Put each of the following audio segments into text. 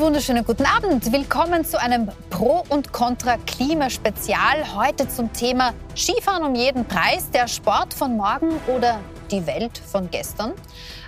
wunderschönen guten Abend. Willkommen zu einem Pro- und Contra-Klimaspezial. Heute zum Thema Skifahren um jeden Preis, der Sport von morgen oder die Welt von gestern.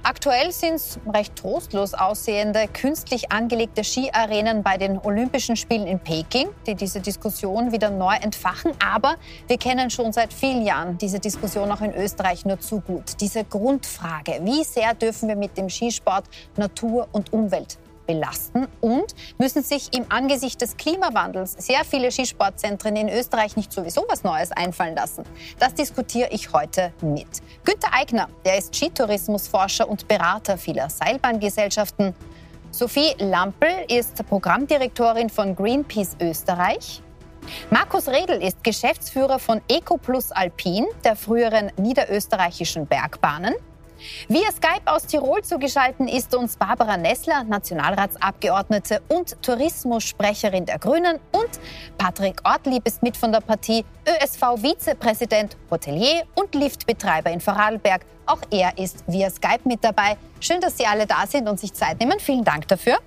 Aktuell sind es recht trostlos aussehende, künstlich angelegte Skiarenen bei den Olympischen Spielen in Peking, die diese Diskussion wieder neu entfachen. Aber wir kennen schon seit vielen Jahren diese Diskussion auch in Österreich nur zu gut. Diese Grundfrage, wie sehr dürfen wir mit dem Skisport Natur und Umwelt belasten und müssen sich im Angesicht des Klimawandels sehr viele Skisportzentren in Österreich nicht sowieso was Neues einfallen lassen. Das diskutiere ich heute mit. Günter Eigner, der ist Skitourismusforscher und Berater vieler Seilbahngesellschaften. Sophie Lampel ist Programmdirektorin von Greenpeace Österreich. Markus Redl ist Geschäftsführer von EcoPlus Alpin, der früheren niederösterreichischen Bergbahnen. Via Skype aus Tirol zugeschaltet ist uns Barbara Nessler, Nationalratsabgeordnete und Tourismussprecherin der Grünen und Patrick Ortlieb ist mit von der Partie ÖSV-Vizepräsident, Hotelier und Liftbetreiber in Vorarlberg. Auch er ist via Skype mit dabei. Schön, dass Sie alle da sind und sich Zeit nehmen. Vielen Dank dafür.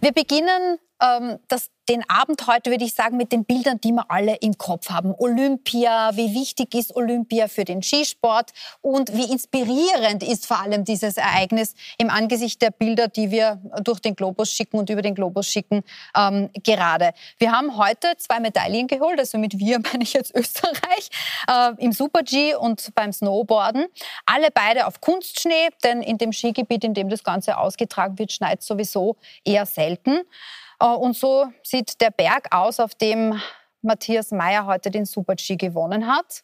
Wir beginnen ähm, das den Abend heute, würde ich sagen, mit den Bildern, die wir alle im Kopf haben. Olympia, wie wichtig ist Olympia für den Skisport und wie inspirierend ist vor allem dieses Ereignis im Angesicht der Bilder, die wir durch den Globus schicken und über den Globus schicken ähm, gerade. Wir haben heute zwei Medaillen geholt, also mit wir meine ich jetzt Österreich, äh, im Super-G und beim Snowboarden. Alle beide auf Kunstschnee, denn in dem Skigebiet, in dem das Ganze ausgetragen wird, schneit sowieso eher selten. Äh, und so sieht der Berg aus, auf dem Matthias Meyer heute den Super-G gewonnen hat.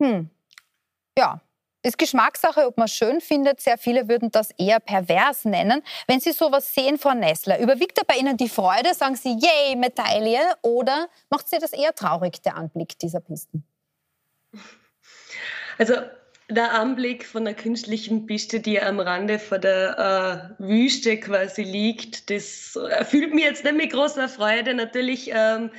Hm. Ja, ist Geschmackssache, ob man es schön findet. Sehr viele würden das eher pervers nennen. Wenn Sie sowas sehen, Frau Nessler, überwiegt da bei Ihnen die Freude? Sagen Sie, yay, Medaille? Oder macht Sie das eher traurig, der Anblick dieser Pisten? Also der Anblick von einer künstlichen Piste, die am Rande von der äh, Wüste quasi liegt, das erfüllt mir jetzt nicht mit großer Freude. Natürlich ähm,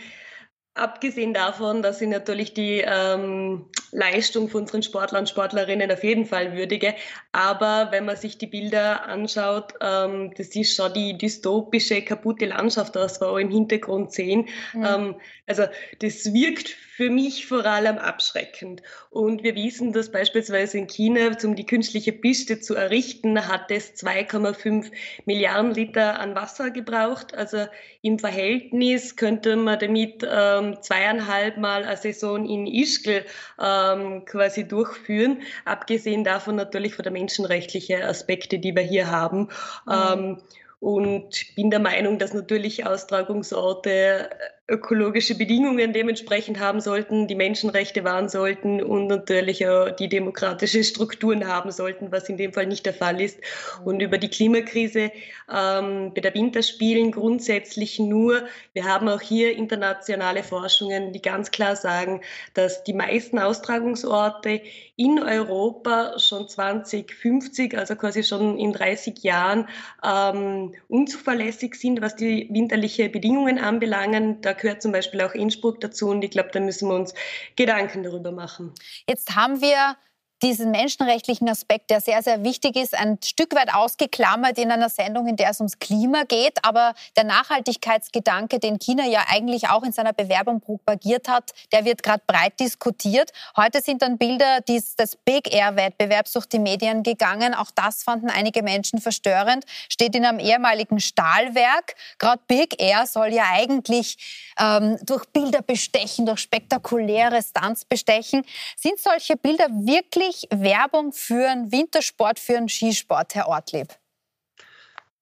abgesehen davon, dass ich natürlich die ähm, Leistung von unseren Sportlern und Sportlerinnen auf jeden Fall würdige. Aber wenn man sich die Bilder anschaut, ähm, das ist schon die dystopische, kaputte Landschaft, das wir auch im Hintergrund sehen. Mhm. Ähm, also das wirkt für mich vor allem abschreckend. Und wir wissen, dass beispielsweise in China, um die künstliche Piste zu errichten, hat es 2,5 Milliarden Liter an Wasser gebraucht. Also im Verhältnis könnte man damit ähm, zweieinhalb Mal eine Saison in Ischgl ähm, quasi durchführen. Abgesehen davon natürlich von der menschenrechtlichen Aspekte, die wir hier haben. Mhm. Ähm, und bin der Meinung, dass natürlich Austragungsorte ökologische Bedingungen dementsprechend haben sollten, die Menschenrechte wahren sollten und natürlich auch die demokratische Strukturen haben sollten, was in dem Fall nicht der Fall ist. Und über die Klimakrise ähm, bei der Winterspielen grundsätzlich nur. Wir haben auch hier internationale Forschungen, die ganz klar sagen, dass die meisten Austragungsorte in Europa schon 2050, also quasi schon in 30 Jahren, ähm, unzuverlässig sind, was die winterliche Bedingungen anbelangen. Da gehört zum Beispiel auch Innsbruck dazu und ich glaube, da müssen wir uns Gedanken darüber machen. Jetzt haben wir diesen menschenrechtlichen Aspekt, der sehr, sehr wichtig ist, ein Stück weit ausgeklammert in einer Sendung, in der es ums Klima geht. Aber der Nachhaltigkeitsgedanke, den China ja eigentlich auch in seiner Bewerbung propagiert hat, der wird gerade breit diskutiert. Heute sind dann Bilder des, des Big Air-Wettbewerbs durch die Medien gegangen. Auch das fanden einige Menschen verstörend. Steht in einem ehemaligen Stahlwerk. Gerade Big Air soll ja eigentlich ähm, durch Bilder bestechen, durch spektakuläre Stunts bestechen. Sind solche Bilder wirklich wirklich Werbung für einen Wintersport, für einen Skisport, Herr Ortlieb?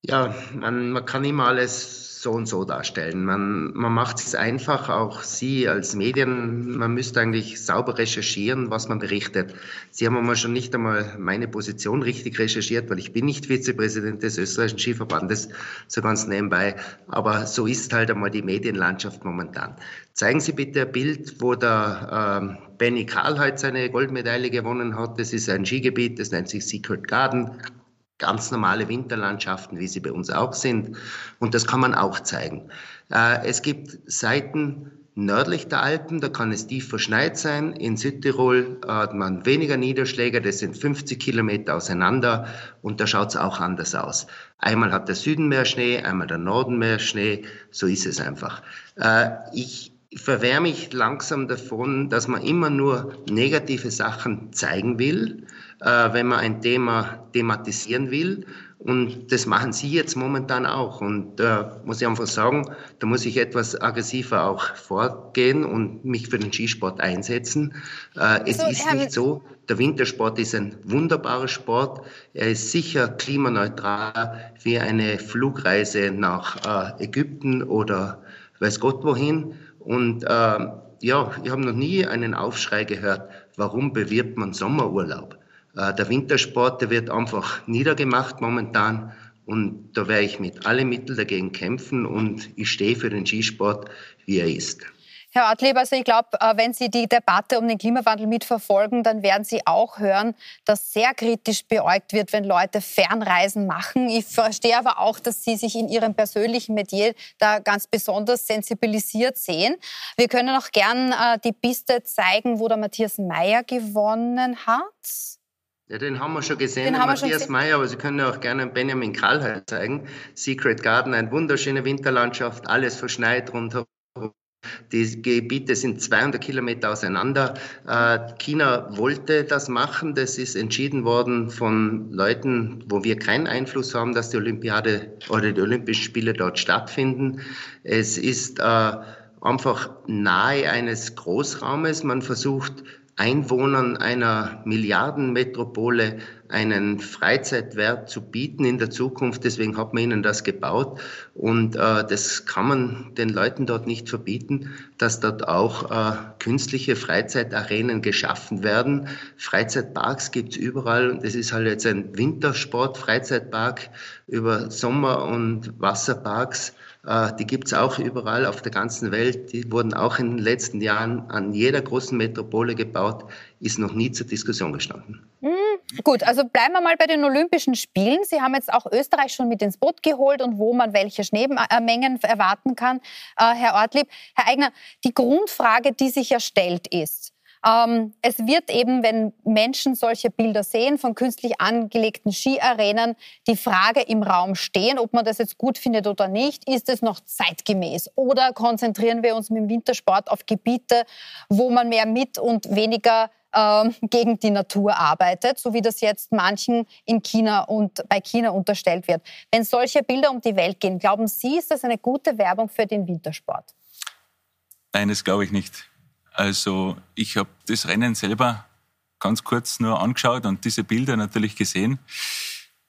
Ja, man, man kann immer alles so und so darstellen. Man, man macht es einfach, auch Sie als Medien, man müsste eigentlich sauber recherchieren, was man berichtet. Sie haben einmal schon nicht einmal meine Position richtig recherchiert, weil ich bin nicht Vizepräsident des österreichischen Skiverbandes, so ganz nebenbei. Aber so ist halt einmal die Medienlandschaft momentan. Zeigen Sie bitte ein Bild, wo der ähm, Benny Karl heute seine Goldmedaille gewonnen hat. Das ist ein Skigebiet, das nennt sich Secret Garden. Ganz normale Winterlandschaften, wie sie bei uns auch sind. Und das kann man auch zeigen. Äh, es gibt Seiten, nördlich der Alpen, da kann es tief verschneit sein. In Südtirol hat man weniger Niederschläge, das sind 50 Kilometer auseinander und da schaut es auch anders aus. Einmal hat der Süden mehr Schnee, einmal der Norden mehr Schnee, so ist es einfach. Äh, ich verwehre mich langsam davon, dass man immer nur negative Sachen zeigen will, äh, wenn man ein Thema thematisieren will. Und das machen Sie jetzt momentan auch. Und da äh, muss ich einfach sagen, da muss ich etwas aggressiver auch vorgehen und mich für den Skisport einsetzen. Äh, es so, ist nicht so, der Wintersport ist ein wunderbarer Sport. Er ist sicher klimaneutral wie eine Flugreise nach äh, Ägypten oder weiß Gott wohin. Und äh, ja, ich habe noch nie einen Aufschrei gehört, warum bewirbt man Sommerurlaub? Äh, der Wintersport, der wird einfach niedergemacht momentan. Und da werde ich mit allen Mitteln dagegen kämpfen und ich stehe für den Skisport, wie er ist. Herr Ortlieb, also ich glaube, äh, wenn Sie die Debatte um den Klimawandel mitverfolgen, dann werden Sie auch hören, dass sehr kritisch beäugt wird, wenn Leute Fernreisen machen. Ich verstehe aber auch, dass Sie sich in Ihrem persönlichen Metier da ganz besonders sensibilisiert sehen. Wir können auch gern äh, die Piste zeigen, wo der Matthias Meyer gewonnen hat. Ja, den haben wir schon gesehen, den, den Matthias Meyer, aber Sie können auch gerne Benjamin Karlheit zeigen. Secret Garden, eine wunderschöne Winterlandschaft, alles verschneit rundherum. Die Gebiete sind 200 Kilometer auseinander. Äh, China wollte das machen. Das ist entschieden worden von Leuten, wo wir keinen Einfluss haben, dass die Olympiade oder die Olympischen Spiele dort stattfinden. Es ist äh, einfach nahe eines Großraumes. Man versucht Einwohnern einer Milliardenmetropole einen Freizeitwert zu bieten in der Zukunft. Deswegen hat man ihnen das gebaut. Und äh, das kann man den Leuten dort nicht verbieten, dass dort auch äh, künstliche Freizeitarenen geschaffen werden. Freizeitparks gibt's überall. Und es ist halt jetzt ein Wintersport-Freizeitpark über Sommer- und Wasserparks die gibt es auch überall auf der ganzen Welt. Die wurden auch in den letzten Jahren an jeder großen Metropole gebaut, ist noch nie zur Diskussion gestanden. Mhm. Gut, also bleiben wir mal bei den Olympischen Spielen. Sie haben jetzt auch Österreich schon mit ins Boot geholt und wo man welche Schneemengen erwarten kann, äh, Herr Ortlieb. Herr Eigner, die Grundfrage, die sich ja stellt, ist, ähm, es wird eben, wenn Menschen solche Bilder sehen von künstlich angelegten Skiarenen, die Frage im Raum stehen, ob man das jetzt gut findet oder nicht. Ist es noch zeitgemäß? Oder konzentrieren wir uns mit dem Wintersport auf Gebiete, wo man mehr mit und weniger ähm, gegen die Natur arbeitet, so wie das jetzt manchen in China und bei China unterstellt wird. Wenn solche Bilder um die Welt gehen, glauben Sie, ist das eine gute Werbung für den Wintersport? Nein, das glaube ich nicht. Also ich habe das Rennen selber ganz kurz nur angeschaut und diese Bilder natürlich gesehen.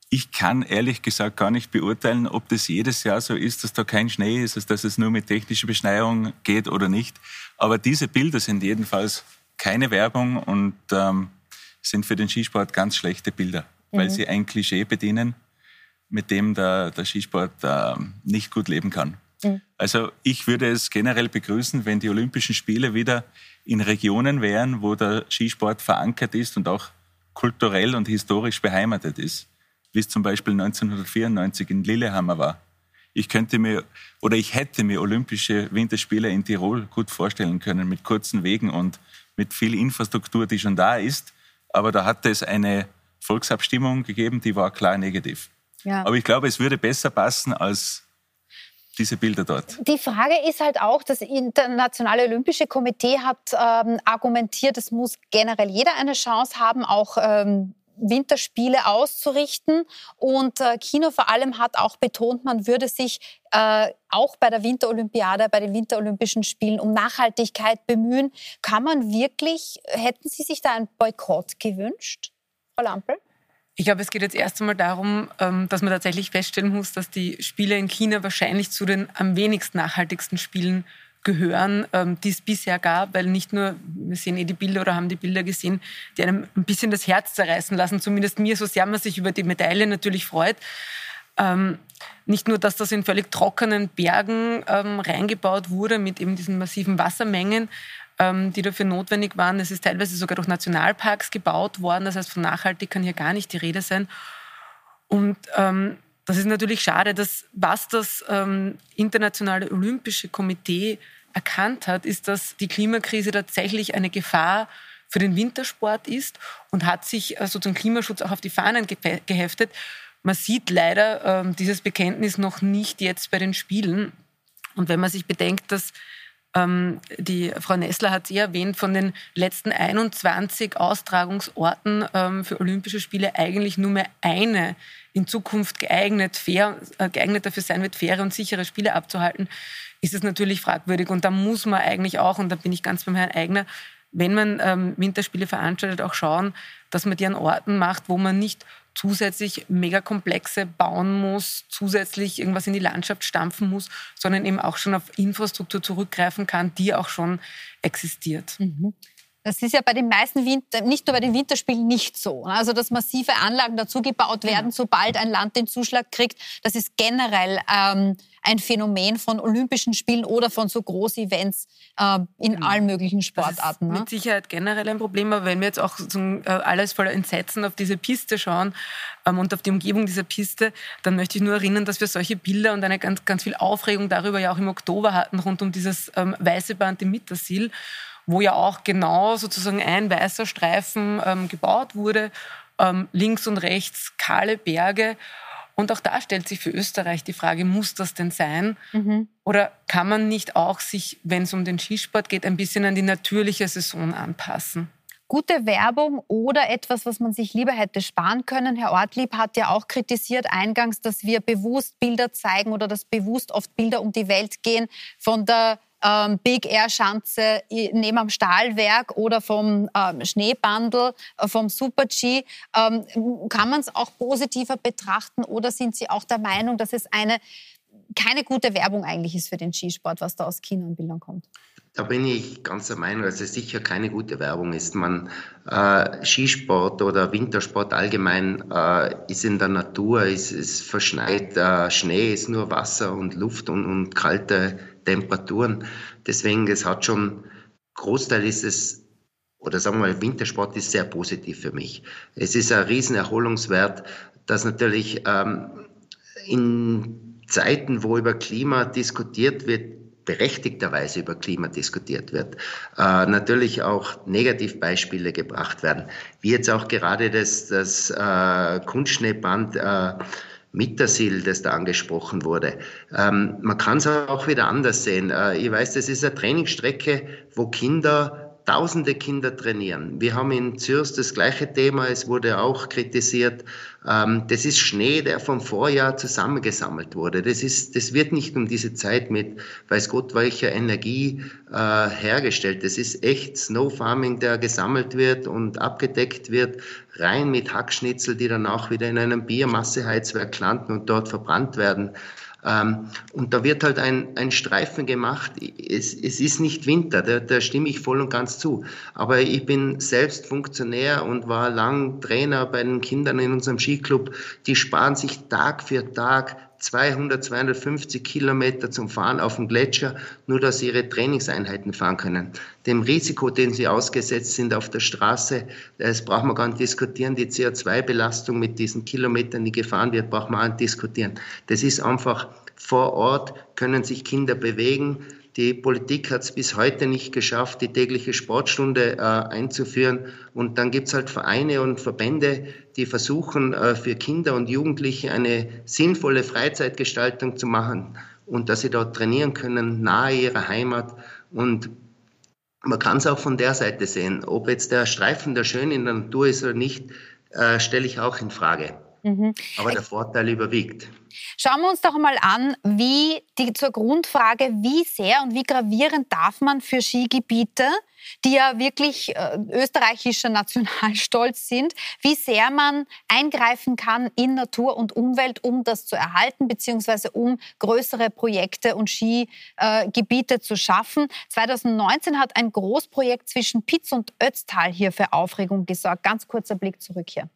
Ich kann ehrlich gesagt gar nicht beurteilen, ob das jedes Jahr so ist, dass da kein Schnee ist, dass es nur mit technischer Beschneiung geht oder nicht. Aber diese Bilder sind jedenfalls keine Werbung und ähm, sind für den Skisport ganz schlechte Bilder, mhm. weil sie ein Klischee bedienen, mit dem der, der Skisport äh, nicht gut leben kann. Mhm. Also ich würde es generell begrüßen, wenn die Olympischen Spiele wieder in Regionen wären, wo der Skisport verankert ist und auch kulturell und historisch beheimatet ist, wie es zum Beispiel 1994 in Lillehammer war. Ich könnte mir oder ich hätte mir Olympische Winterspiele in Tirol gut vorstellen können mit kurzen Wegen und mit viel Infrastruktur, die schon da ist. Aber da hat es eine Volksabstimmung gegeben, die war klar negativ. Ja. Aber ich glaube, es würde besser passen als diese Bilder dort. Die Frage ist halt auch, das Internationale Olympische Komitee hat ähm, argumentiert, es muss generell jeder eine Chance haben, auch ähm, Winterspiele auszurichten. Und äh, Kino vor allem hat auch betont, man würde sich äh, auch bei der Winterolympiade, bei den Winterolympischen Spielen um Nachhaltigkeit bemühen. Kann man wirklich, hätten Sie sich da einen Boykott gewünscht, Frau Lampel? Ich glaube, es geht jetzt erst einmal darum, ähm, dass man tatsächlich feststellen muss, dass die Spiele in China wahrscheinlich zu den am wenigsten nachhaltigsten Spielen gehören, ähm, die es bisher gab, weil nicht nur, wir sehen eh die Bilder oder haben die Bilder gesehen, die einem ein bisschen das Herz zerreißen lassen, zumindest mir, so sehr man sich über die Medaille natürlich freut. Ähm, nicht nur, dass das in völlig trockenen Bergen reingebaut wurde mit eben diesen massiven Wassermengen, die dafür notwendig waren. Es ist teilweise sogar durch Nationalparks gebaut worden. Das heißt, von nachhaltig kann hier gar nicht die Rede sein. Und ähm, das ist natürlich schade, dass was das ähm, Internationale Olympische Komitee erkannt hat, ist, dass die Klimakrise tatsächlich eine Gefahr für den Wintersport ist und hat sich äh, sozusagen Klimaschutz auch auf die Fahnen geheftet. Man sieht leider ähm, dieses Bekenntnis noch nicht jetzt bei den Spielen. Und wenn man sich bedenkt, dass ähm, die Frau Nessler hat es eh erwähnt, von den letzten 21 Austragungsorten ähm, für Olympische Spiele eigentlich nur mehr eine in Zukunft geeignet, fair, äh, geeignet dafür sein wird, faire und sichere Spiele abzuhalten, ist es natürlich fragwürdig. Und da muss man eigentlich auch, und da bin ich ganz beim Herrn Eigner, wenn man ähm, Winterspiele veranstaltet, auch schauen, dass man die an Orten macht, wo man nicht zusätzlich Megakomplexe bauen muss, zusätzlich irgendwas in die Landschaft stampfen muss, sondern eben auch schon auf Infrastruktur zurückgreifen kann, die auch schon existiert. Mhm. Das ist ja bei den meisten Winter, nicht nur bei den Winterspielen nicht so. Also, dass massive Anlagen dazugebaut werden, sobald ein Land den Zuschlag kriegt, das ist generell ähm, ein Phänomen von Olympischen Spielen oder von so Großevents äh, in mhm. allen möglichen Sportarten. Das ist ne? mit Sicherheit generell ein Problem, aber wenn wir jetzt auch so, äh, alles voller Entsetzen auf diese Piste schauen ähm, und auf die Umgebung dieser Piste, dann möchte ich nur erinnern, dass wir solche Bilder und eine ganz, ganz viel Aufregung darüber ja auch im Oktober hatten, rund um dieses ähm, weiße Band im Mittersil wo ja auch genau sozusagen ein weißer Streifen ähm, gebaut wurde, ähm, links und rechts kahle Berge. Und auch da stellt sich für Österreich die Frage, muss das denn sein? Mhm. Oder kann man nicht auch sich, wenn es um den Skisport geht, ein bisschen an die natürliche Saison anpassen? Gute Werbung oder etwas, was man sich lieber hätte sparen können. Herr Ortlieb hat ja auch kritisiert eingangs, dass wir bewusst Bilder zeigen oder dass bewusst oft Bilder um die Welt gehen von der ähm, Big Air Schanze neben am Stahlwerk oder vom ähm, Schneebandel, äh, vom Super G. Ähm, kann man es auch positiver betrachten oder sind Sie auch der Meinung, dass es eine keine gute Werbung eigentlich ist für den Skisport, was da aus China an Bildern kommt? Da bin ich ganz der Meinung, dass es sicher keine gute Werbung ist. Man, äh, Skisport oder Wintersport allgemein äh, ist in der Natur, ist, ist verschneit, äh, Schnee ist nur Wasser und Luft und, und kalte Temperaturen. Deswegen, es hat schon, Großteil ist es, oder sagen wir mal, Wintersport ist sehr positiv für mich. Es ist ein Riesenerholungswert, dass natürlich ähm, in Zeiten, wo über Klima diskutiert wird, berechtigterweise über Klima diskutiert wird, äh, natürlich auch Negativbeispiele gebracht werden, wie jetzt auch gerade das, das äh, Kunstschneeband äh, Mittersil, das da angesprochen wurde. Ähm, man kann es auch wieder anders sehen. Äh, ich weiß, das ist eine Trainingsstrecke, wo Kinder tausende Kinder trainieren. Wir haben in Zürs das gleiche Thema, es wurde auch kritisiert. Ähm, das ist Schnee, der vom Vorjahr zusammengesammelt wurde. Das, ist, das wird nicht um diese Zeit mit, weiß Gott, welcher Energie äh, hergestellt. Das ist echt Snow Farming, der gesammelt wird und abgedeckt wird, rein mit Hackschnitzel, die dann auch wieder in einem Biomasseheizwerk landen und dort verbrannt werden. Ähm, und da wird halt ein, ein Streifen gemacht. Es, es ist nicht Winter, da, da stimme ich voll und ganz zu. Aber ich bin selbst Funktionär und war lang Trainer bei den Kindern in unserem Skiclub. Die sparen sich Tag für Tag 200, 250 Kilometer zum Fahren auf dem Gletscher, nur dass sie ihre Trainingseinheiten fahren können. Dem Risiko, dem sie ausgesetzt sind auf der Straße, das braucht man gar nicht diskutieren. Die CO2-Belastung mit diesen Kilometern, die gefahren wird, braucht man auch nicht diskutieren. Das ist einfach vor Ort, können sich Kinder bewegen, die Politik hat es bis heute nicht geschafft, die tägliche Sportstunde äh, einzuführen. Und dann gibt es halt Vereine und Verbände, die versuchen, äh, für Kinder und Jugendliche eine sinnvolle Freizeitgestaltung zu machen und dass sie dort trainieren können, nahe ihrer Heimat. Und man kann es auch von der Seite sehen. Ob jetzt der Streifen der schön in der Natur ist oder nicht, äh, stelle ich auch in Frage. Mhm. Aber der Vorteil überwiegt. Schauen wir uns doch mal an, wie die, zur Grundfrage, wie sehr und wie gravierend darf man für Skigebiete, die ja wirklich äh, österreichischer Nationalstolz sind, wie sehr man eingreifen kann in Natur und Umwelt, um das zu erhalten, beziehungsweise um größere Projekte und Skigebiete äh, zu schaffen. 2019 hat ein Großprojekt zwischen Pitz und Ötztal hier für Aufregung gesorgt. Ganz kurzer Blick zurück hier.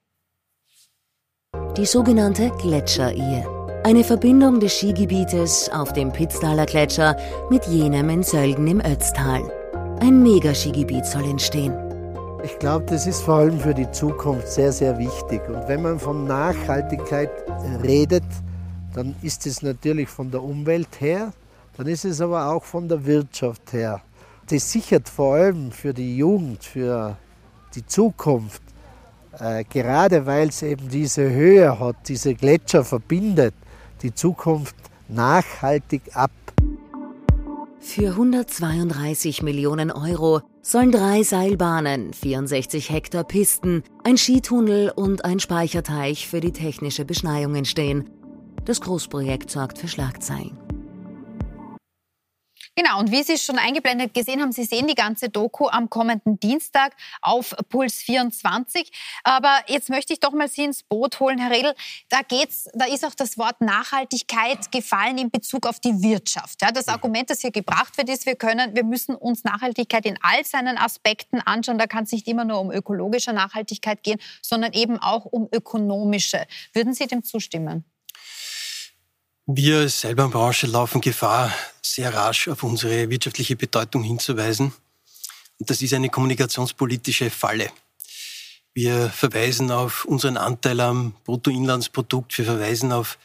Die sogenannte Gletscherehe. Eine Verbindung des Skigebietes auf dem Pitztaler Gletscher mit jenem in Sölden im Ötztal. Ein Megaskigebiet soll entstehen. Ich glaube, das ist vor allem für die Zukunft sehr, sehr wichtig. Und wenn man von Nachhaltigkeit redet, dann ist es natürlich von der Umwelt her, dann ist es aber auch von der Wirtschaft her. Das sichert vor allem für die Jugend, für die Zukunft, äh, gerade weil es eben diese Höhe hat, diese Gletscher verbindet, die Zukunft nachhaltig ab. Für 132 Millionen Euro sollen drei Seilbahnen, 64 Hektar Pisten, ein Skitunnel und ein Speicherteich für die technische Beschneiung entstehen. Das Großprojekt sorgt für Schlagzeilen. Genau, und wie Sie schon eingeblendet gesehen haben, Sie sehen die ganze Doku am kommenden Dienstag auf Puls 24. Aber jetzt möchte ich doch mal Sie ins Boot holen, Herr Redl. Da geht's, da ist auch das Wort Nachhaltigkeit gefallen in Bezug auf die Wirtschaft. Ja, das Argument, das hier gebracht wird, ist, wir können, wir müssen uns Nachhaltigkeit in all seinen Aspekten anschauen. Da kann es nicht immer nur um ökologische Nachhaltigkeit gehen, sondern eben auch um ökonomische. Würden Sie dem zustimmen? Wir als Seilbahnbranche laufen Gefahr, sehr rasch auf unsere wirtschaftliche Bedeutung hinzuweisen. Und das ist eine kommunikationspolitische Falle. Wir verweisen auf unseren Anteil am Bruttoinlandsprodukt. Wir verweisen auf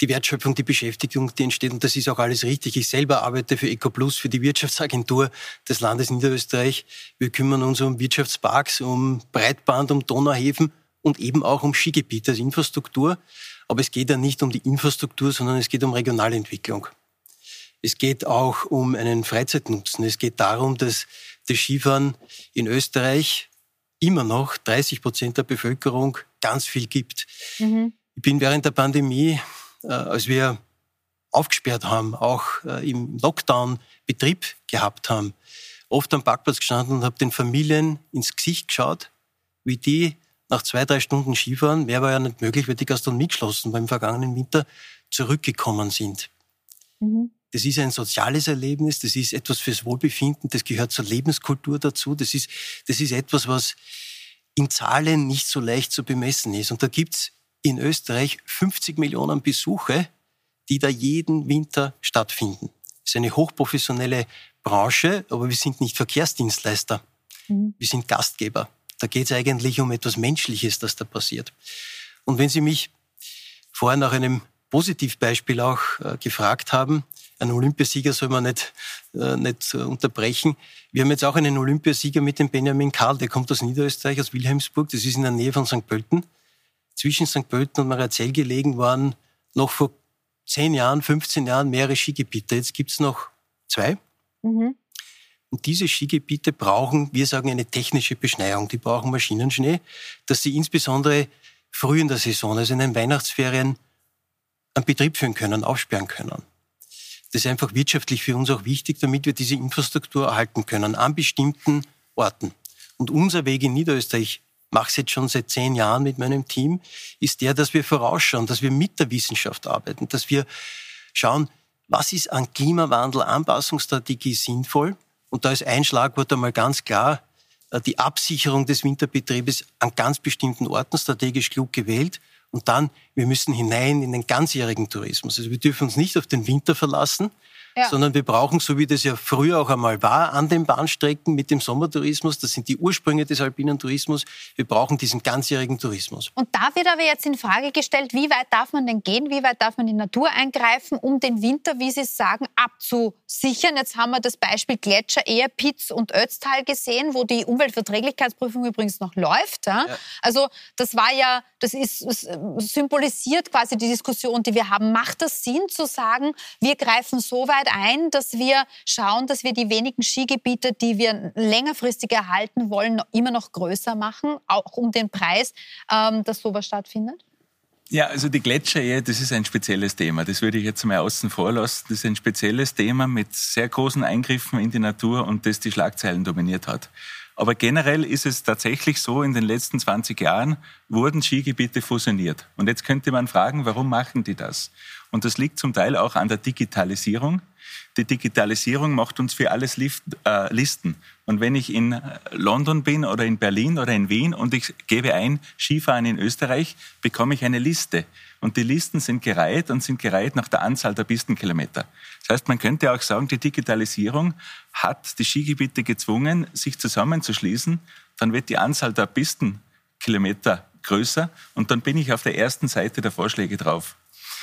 die Wertschöpfung, die Beschäftigung, die entsteht. Und das ist auch alles richtig. Ich selber arbeite für EcoPlus, für die Wirtschaftsagentur des Landes Niederösterreich. Wir kümmern uns um Wirtschaftsparks, um Breitband, um Donauhäfen und eben auch um Skigebiete als Infrastruktur. Aber es geht ja nicht um die Infrastruktur, sondern es geht um Regionalentwicklung. Es geht auch um einen Freizeitnutzen. Es geht darum, dass das Skifahren in Österreich immer noch 30 Prozent der Bevölkerung ganz viel gibt. Mhm. Ich bin während der Pandemie, äh, als wir aufgesperrt haben, auch äh, im Lockdown Betrieb gehabt haben, oft am Parkplatz gestanden und habe den Familien ins Gesicht geschaut, wie die nach zwei, drei Stunden Skifahren, mehr war ja nicht möglich, weil die Gastronomie geschlossen beim vergangenen Winter, zurückgekommen sind. Mhm. Das ist ein soziales Erlebnis, das ist etwas fürs Wohlbefinden, das gehört zur Lebenskultur dazu, das ist, das ist etwas, was in Zahlen nicht so leicht zu bemessen ist. Und da gibt's in Österreich 50 Millionen Besuche, die da jeden Winter stattfinden. Das ist eine hochprofessionelle Branche, aber wir sind nicht Verkehrsdienstleister. Mhm. Wir sind Gastgeber. Da geht es eigentlich um etwas Menschliches, das da passiert. Und wenn Sie mich vorher nach einem Positivbeispiel auch äh, gefragt haben, einen Olympiasieger soll man nicht, äh, nicht äh, unterbrechen. Wir haben jetzt auch einen Olympiasieger mit dem Benjamin Karl, der kommt aus Niederösterreich, aus Wilhelmsburg, das ist in der Nähe von St. Pölten. Zwischen St. Pölten und Marazell gelegen waren noch vor 10 Jahren, 15 Jahren mehrere Skigebiete. Jetzt gibt's noch zwei. Mhm. Und diese Skigebiete brauchen, wir sagen, eine technische Beschneiung. Die brauchen Maschinenschnee, dass sie insbesondere früh in der Saison, also in den Weihnachtsferien, einen Betrieb führen können, aufsperren können. Das ist einfach wirtschaftlich für uns auch wichtig, damit wir diese Infrastruktur erhalten können an bestimmten Orten. Und unser Weg in Niederösterreich, mache es jetzt schon seit zehn Jahren mit meinem Team, ist der, dass wir vorausschauen, dass wir mit der Wissenschaft arbeiten, dass wir schauen, was ist an Klimawandel, Anpassungsstrategie sinnvoll und da ist ein Schlagwort einmal ganz klar, äh, die Absicherung des Winterbetriebes an ganz bestimmten Orten strategisch klug gewählt. Und dann, wir müssen hinein in den ganzjährigen Tourismus. Also wir dürfen uns nicht auf den Winter verlassen, ja. sondern wir brauchen, so wie das ja früher auch einmal war, an den Bahnstrecken mit dem Sommertourismus, das sind die Ursprünge des alpinen Tourismus, wir brauchen diesen ganzjährigen Tourismus. Und da wird aber jetzt in Frage gestellt, wie weit darf man denn gehen, wie weit darf man in die Natur eingreifen, um den Winter, wie Sie sagen, abzusichern. Jetzt haben wir das Beispiel Gletscher, Ehrpitz und Ötztal gesehen, wo die Umweltverträglichkeitsprüfung übrigens noch läuft. Ja? Ja. Also das war ja, das ist das symbolisiert quasi die Diskussion, die wir haben. Macht das Sinn zu sagen, wir greifen so weit ein, dass wir schauen, dass wir die wenigen Skigebiete, die wir längerfristig erhalten wollen, immer noch größer machen, auch um den Preis, ähm, dass sowas stattfindet? Ja, also die Gletscherehe, das ist ein spezielles Thema. Das würde ich jetzt mal außen vor lassen. Das ist ein spezielles Thema mit sehr großen Eingriffen in die Natur und das die Schlagzeilen dominiert hat. Aber generell ist es tatsächlich so, in den letzten 20 Jahren wurden Skigebiete fusioniert. Und jetzt könnte man fragen, warum machen die das? Und das liegt zum Teil auch an der Digitalisierung. Die Digitalisierung macht uns für alles äh, Listen. Und wenn ich in London bin oder in Berlin oder in Wien und ich gebe ein Skifahren in Österreich, bekomme ich eine Liste. Und die Listen sind gereiht und sind gereiht nach der Anzahl der Pistenkilometer. Das heißt, man könnte auch sagen, die Digitalisierung hat die Skigebiete gezwungen, sich zusammenzuschließen. Dann wird die Anzahl der Pistenkilometer größer und dann bin ich auf der ersten Seite der Vorschläge drauf.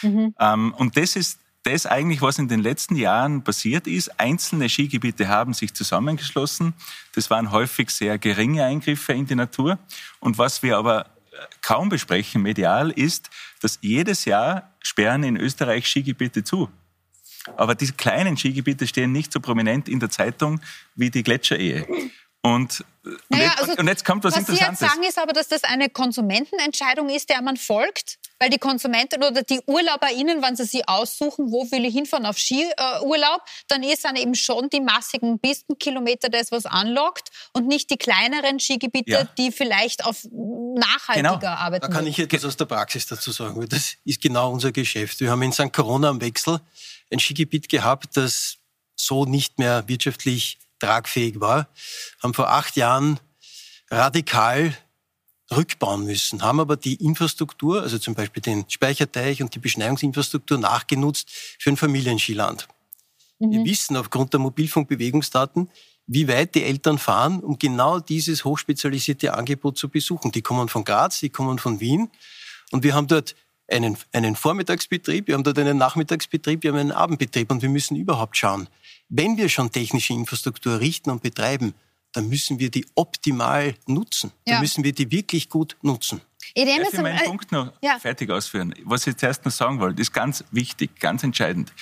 Mhm. Ähm, und das ist das eigentlich, was in den letzten Jahren passiert ist. Einzelne Skigebiete haben sich zusammengeschlossen. Das waren häufig sehr geringe Eingriffe in die Natur. Und was wir aber kaum besprechen medial ist, dass jedes Jahr sperren in Österreich Skigebiete zu. Aber diese kleinen Skigebiete stehen nicht so prominent in der Zeitung wie die Gletscherehe. Und, naja, jetzt, also, und jetzt kommt was, was Interessantes. Was Sie jetzt sagen, ist aber, dass das eine Konsumentenentscheidung ist, der man folgt. Weil die Konsumenten oder die UrlauberInnen, wenn sie sich aussuchen, wo will ich hinfahren auf Skiurlaub, dann ist dann eben schon die massigen Pistenkilometer das, was anlockt und nicht die kleineren Skigebiete, ja. die vielleicht auf nachhaltiger genau. arbeiten. Da kann ich etwas aus der Praxis dazu sagen, das ist genau unser Geschäft. Wir haben in St. Corona am Wechsel ein Skigebiet gehabt, das so nicht mehr wirtschaftlich tragfähig war, haben vor acht Jahren radikal rückbauen müssen, haben aber die Infrastruktur, also zum Beispiel den Speicherteich und die Beschneiungsinfrastruktur nachgenutzt für ein Familienskiland. Mhm. Wir wissen aufgrund der Mobilfunkbewegungsdaten, wie weit die Eltern fahren, um genau dieses hochspezialisierte Angebot zu besuchen. Die kommen von Graz, die kommen von Wien und wir haben dort einen, einen Vormittagsbetrieb, wir haben dort einen Nachmittagsbetrieb, wir haben einen Abendbetrieb und wir müssen überhaupt schauen, wenn wir schon technische Infrastruktur richten und betreiben, dann müssen wir die optimal nutzen. Ja. Dann müssen wir die wirklich gut nutzen. Ich Darf ich meinen äh, Punkt noch ja. fertig ausführen? Was ich zuerst noch sagen wollte, ist ganz wichtig, ganz entscheidend.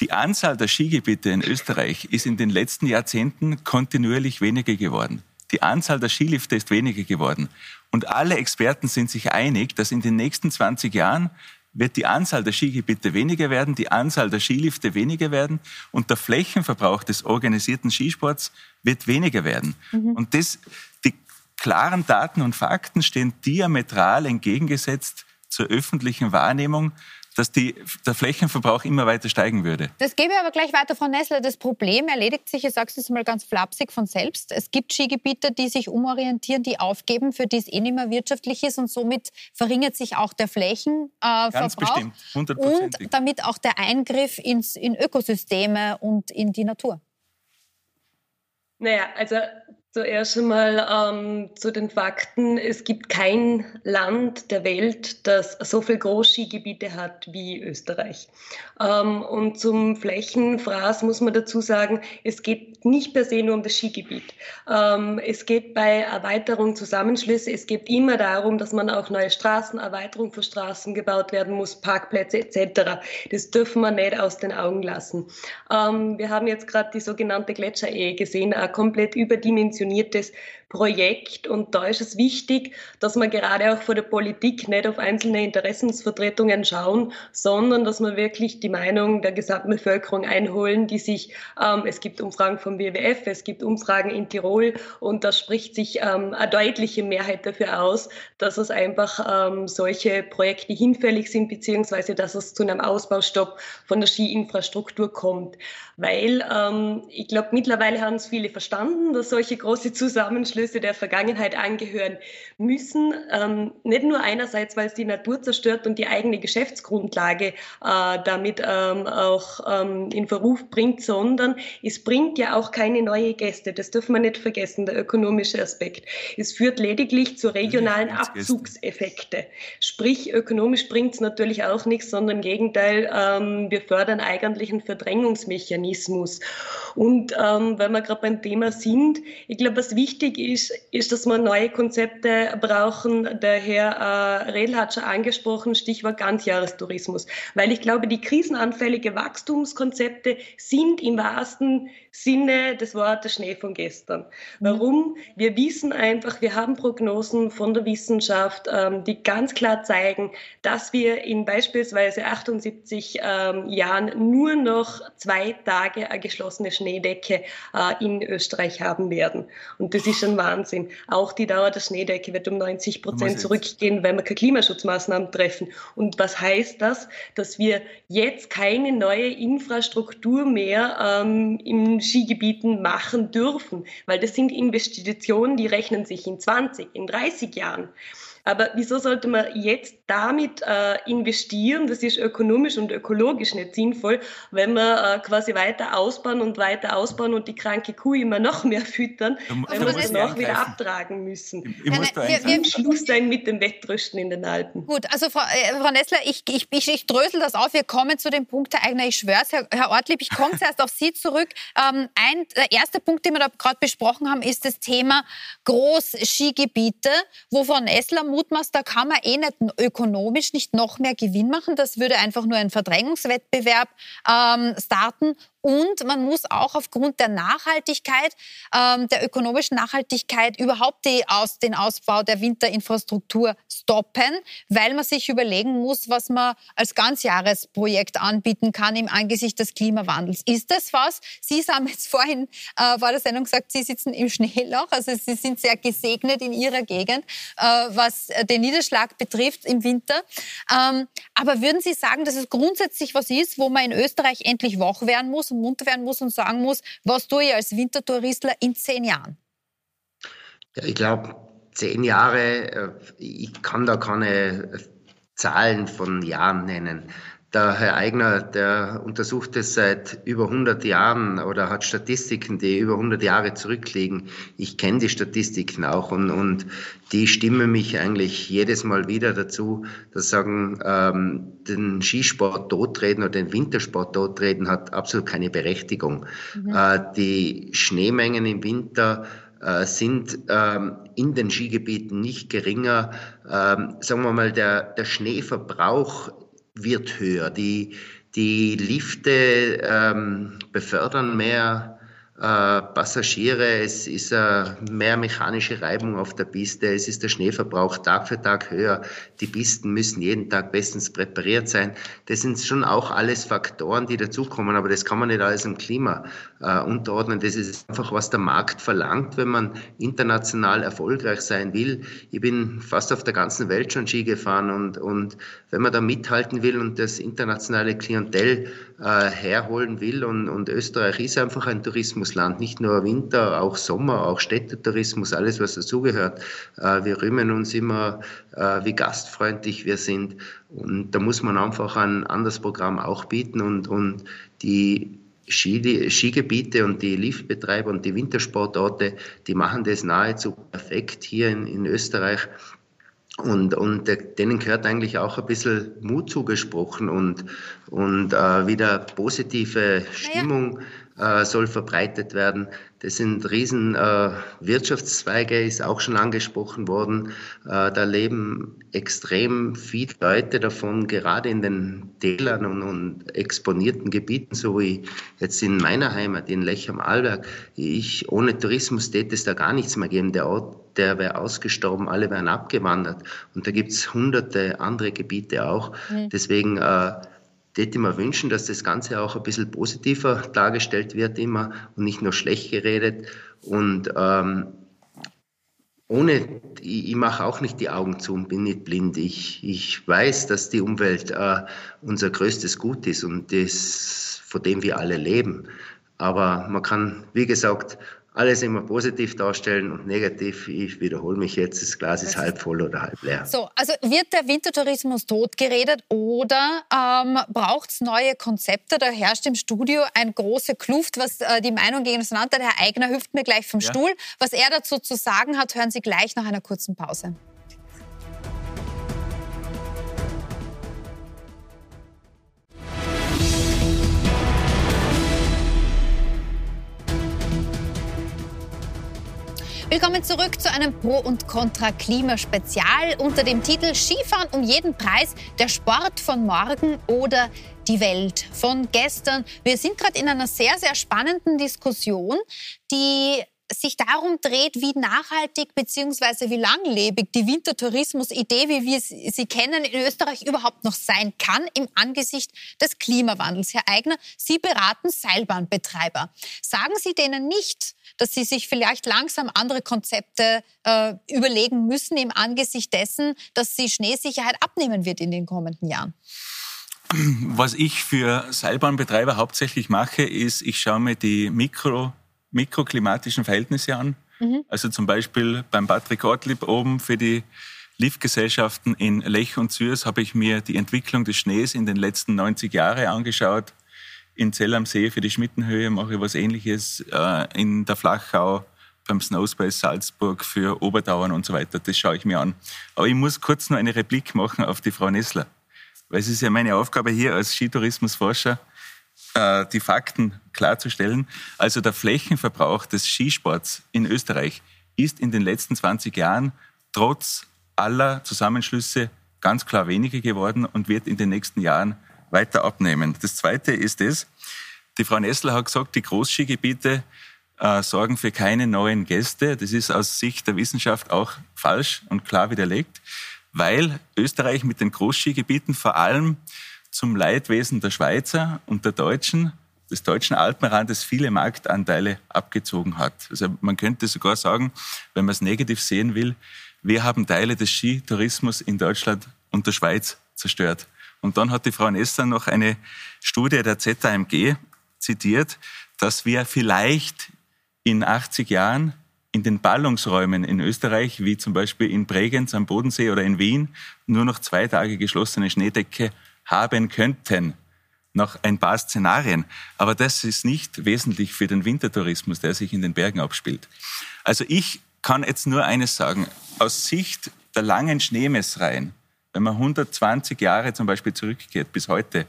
Die Anzahl der Skigebiete in Österreich ist in den letzten Jahrzehnten kontinuierlich weniger geworden. Die Anzahl der Skilifte ist weniger geworden. Und alle Experten sind sich einig, dass in den nächsten 20 Jahren wird die Anzahl der Skigebiete weniger werden, die Anzahl der Skilifte weniger werden und der Flächenverbrauch des organisierten Skisports wird weniger werden. Mhm. Und das, die klaren Daten und Fakten stehen diametral entgegengesetzt zur öffentlichen Wahrnehmung dass die, der Flächenverbrauch immer weiter steigen würde. Das gebe ich aber gleich weiter, Frau Nessler. Das Problem erledigt sich, ich sage es mal ganz flapsig von selbst. Es gibt Skigebiete, die sich umorientieren, die aufgeben, für die es eh nicht mehr wirtschaftlich ist und somit verringert sich auch der Flächenverbrauch. Ganz bestimmt, Und damit auch der Eingriff ins, in Ökosysteme und in die Natur. Naja, also Zuerst einmal ähm, zu den Fakten. Es gibt kein Land der Welt, das so viele Großskigebiete hat wie Österreich. Ähm, und zum Flächenfraß muss man dazu sagen, es geht nicht per se nur um das Skigebiet. Ähm, es geht bei Erweiterung, Zusammenschlüsse, es geht immer darum, dass man auch neue Straßen, Erweiterung für Straßen gebaut werden muss, Parkplätze etc. Das dürfen wir nicht aus den Augen lassen. Ähm, wir haben jetzt gerade die sogenannte Gletscherehe gesehen, komplett überdimensionierte ambitioniertes Projekt. Und da ist es wichtig, dass wir gerade auch vor der Politik nicht auf einzelne Interessensvertretungen schauen, sondern dass wir wirklich die Meinung der gesamten Bevölkerung einholen, die sich, ähm, es gibt Umfragen vom WWF, es gibt Umfragen in Tirol und da spricht sich ähm, eine deutliche Mehrheit dafür aus, dass es einfach ähm, solche Projekte hinfällig sind, beziehungsweise dass es zu einem Ausbaustopp von der Skiinfrastruktur kommt. Weil ähm, ich glaube, mittlerweile haben es viele verstanden, dass solche große Zusammenschlüsse Einflüsse der Vergangenheit angehören müssen. Ähm, nicht nur einerseits, weil es die Natur zerstört und die eigene Geschäftsgrundlage äh, damit ähm, auch ähm, in Verruf bringt, sondern es bringt ja auch keine neue Gäste. Das dürfen wir nicht vergessen, der ökonomische Aspekt. Es führt lediglich zu regionalen Abzugseffekte. Sprich, ökonomisch bringt es natürlich auch nichts, sondern im Gegenteil, ähm, wir fördern eigentlich einen Verdrängungsmechanismus. Und ähm, weil wir gerade beim Thema sind, ich glaube, was wichtig ist, ist, ist, dass wir neue Konzepte brauchen. Der Herr äh, Redl hat schon angesprochen, Stichwort Ganzjahrestourismus. Weil ich glaube, die krisenanfällige Wachstumskonzepte sind im wahrsten Sinne des Wortes Schnee von gestern. Mhm. Warum? Wir wissen einfach, wir haben Prognosen von der Wissenschaft, ähm, die ganz klar zeigen, dass wir in beispielsweise 78 ähm, Jahren nur noch zwei Tage eine geschlossene Schneedecke äh, in Österreich haben werden. Und das ist schon Wahnsinn. Auch die Dauer der Schneedecke wird um 90 Prozent zurückgehen, wenn wir keine Klimaschutzmaßnahmen treffen. Und was heißt das? Dass wir jetzt keine neue Infrastruktur mehr ähm, im Skigebieten machen dürfen, weil das sind Investitionen, die rechnen sich in 20, in 30 Jahren. Aber wieso sollte man jetzt damit äh, investieren, das ist ökonomisch und ökologisch nicht sinnvoll, wenn wir äh, quasi weiter ausbauen und weiter ausbauen und die kranke Kuh immer noch mehr füttern, du, wenn wir das noch wieder abtragen müssen. Ich, ich muss da wir, wir, Schluss sein mit dem Wettrüsten in den Alpen. Gut, also Frau, äh, Frau Nessler, ich, ich, ich, ich drösel das auf. Wir kommen zu dem Punkt, Herr Eigner, ich schwör's, Herr, Herr Ortlieb, ich komme zuerst auf Sie zurück. Ähm, ein, der erste Punkt, den wir da gerade besprochen haben, ist das Thema Großskigebiete, wo Frau Nessler mutmaßt, da kann man eh nicht ökonomisch nicht noch mehr Gewinn machen. Das würde einfach nur einen Verdrängungswettbewerb ähm, starten. Und man muss auch aufgrund der Nachhaltigkeit, ähm, der ökonomischen Nachhaltigkeit überhaupt die aus, den Ausbau der Winterinfrastruktur stoppen, weil man sich überlegen muss, was man als Ganzjahresprojekt anbieten kann im Angesicht des Klimawandels. Ist das was? Sie haben jetzt vorhin äh, vor der Sendung gesagt, Sie sitzen im Schneeloch, also Sie sind sehr gesegnet in Ihrer Gegend, äh, was den Niederschlag betrifft im Winter. Ähm, aber würden Sie sagen, dass es grundsätzlich was ist, wo man in Österreich endlich wach werden muss? Und munter werden muss und sagen muss, was tue ich als Wintertouristler in zehn Jahren? Ja, ich glaube, zehn Jahre, äh, ich kann da keine Zahlen von Jahren nennen. Der Herr Eigner, der untersucht es seit über 100 Jahren oder hat Statistiken, die über 100 Jahre zurückliegen. Ich kenne die Statistiken auch und, und die stimmen mich eigentlich jedes Mal wieder dazu, dass sagen, ähm, den Skisport totreden oder den Wintersport totreden hat absolut keine Berechtigung. Mhm. Äh, die Schneemengen im Winter äh, sind ähm, in den Skigebieten nicht geringer. Ähm, sagen wir mal, der, der Schneeverbrauch wird höher. Die, die Lifte ähm, befördern mehr Passagiere, es ist äh, mehr mechanische Reibung auf der Piste, es ist der Schneeverbrauch Tag für Tag höher, die Pisten müssen jeden Tag bestens präpariert sein. Das sind schon auch alles Faktoren, die dazukommen, aber das kann man nicht alles im Klima äh, unterordnen. Das ist einfach, was der Markt verlangt, wenn man international erfolgreich sein will. Ich bin fast auf der ganzen Welt schon Ski gefahren und, und wenn man da mithalten will und das internationale Klientel äh, herholen will und, und Österreich ist einfach ein Tourismusland, nicht nur Winter, auch Sommer, auch Städtetourismus, alles was dazugehört. Äh, wir rühmen uns immer, äh, wie gastfreundlich wir sind und da muss man einfach ein anderes Programm auch bieten und, und die Ski, Skigebiete und die Liftbetreiber und die Wintersportorte, die machen das nahezu perfekt hier in, in Österreich. Und, und denen gehört eigentlich auch ein bisschen Mut zugesprochen und, und äh, wieder positive Stimmung äh, soll verbreitet werden. Das sind riesen äh, Wirtschaftszweige, ist auch schon angesprochen worden. Äh, da leben extrem viele Leute davon, gerade in den Tälern und, und, exponierten Gebieten, so wie jetzt in meiner Heimat, in Lech am Arlberg. Ich, ohne Tourismus täte es da gar nichts mehr geben. Der Ort, der wäre ausgestorben, alle wären abgewandert. Und da gibt es hunderte andere Gebiete auch. Mhm. Deswegen äh, würde mir wünschen, dass das Ganze auch ein bisschen positiver dargestellt wird immer und nicht nur schlecht geredet. Und ähm, ohne, ich, ich mache auch nicht die Augen zu und bin nicht blind. Ich, ich weiß, dass die Umwelt äh, unser größtes Gut ist und das, von dem wir alle leben. Aber man kann, wie gesagt, alles immer positiv darstellen und negativ, ich wiederhole mich jetzt, das Glas ist halb voll oder halb leer. So, also wird der Wintertourismus totgeredet oder ähm, braucht es neue Konzepte? Da herrscht im Studio eine große Kluft, was äh, die Meinung gegen das Land hat. Herr Eigner hüpft mir gleich vom ja. Stuhl. Was er dazu zu sagen hat, hören Sie gleich nach einer kurzen Pause. Willkommen zurück zu einem Pro- und Contra-Klima-Spezial unter dem Titel Skifahren um jeden Preis, der Sport von morgen oder die Welt von gestern. Wir sind gerade in einer sehr, sehr spannenden Diskussion, die sich darum dreht, wie nachhaltig bzw. wie langlebig die Wintertourismus-Idee, wie wir sie kennen, in Österreich überhaupt noch sein kann im Angesicht des Klimawandels. Herr Eigner, Sie beraten Seilbahnbetreiber. Sagen Sie denen nicht, dass sie sich vielleicht langsam andere Konzepte äh, überlegen müssen im Angesicht dessen, dass die Schneesicherheit abnehmen wird in den kommenden Jahren? Was ich für Seilbahnbetreiber hauptsächlich mache, ist, ich schaue mir die Mikro, mikroklimatischen Verhältnisse an. Mhm. Also zum Beispiel beim Patrick Ortlieb oben für die Liftgesellschaften in Lech und Zürs habe ich mir die Entwicklung des Schnees in den letzten 90 Jahren angeschaut. In Zell am See für die Schmittenhöhe mache ich was Ähnliches. Äh, in der Flachau beim Snowspace Salzburg für Oberdauern und so weiter. Das schaue ich mir an. Aber ich muss kurz noch eine Replik machen auf die Frau Nessler. Weil es ist ja meine Aufgabe hier als Skitourismusforscher, äh, die Fakten klarzustellen. Also der Flächenverbrauch des Skisports in Österreich ist in den letzten 20 Jahren trotz aller Zusammenschlüsse ganz klar weniger geworden und wird in den nächsten Jahren weiter abnehmen. Das Zweite ist es, die Frau Nessler hat gesagt, die Großskigebiete äh, sorgen für keine neuen Gäste. Das ist aus Sicht der Wissenschaft auch falsch und klar widerlegt, weil Österreich mit den Großskigebieten vor allem zum Leidwesen der Schweizer und der Deutschen des deutschen Alpenrandes viele Marktanteile abgezogen hat. Also man könnte sogar sagen, wenn man es negativ sehen will, wir haben Teile des Skitourismus in Deutschland und der Schweiz zerstört. Und dann hat die Frau Nester noch eine Studie der ZAMG zitiert, dass wir vielleicht in 80 Jahren in den Ballungsräumen in Österreich, wie zum Beispiel in Bregenz am Bodensee oder in Wien, nur noch zwei Tage geschlossene Schneedecke haben könnten. Noch ein paar Szenarien. Aber das ist nicht wesentlich für den Wintertourismus, der sich in den Bergen abspielt. Also ich kann jetzt nur eines sagen. Aus Sicht der langen Schneemessreien, wenn man 120 Jahre zum Beispiel zurückgeht bis heute,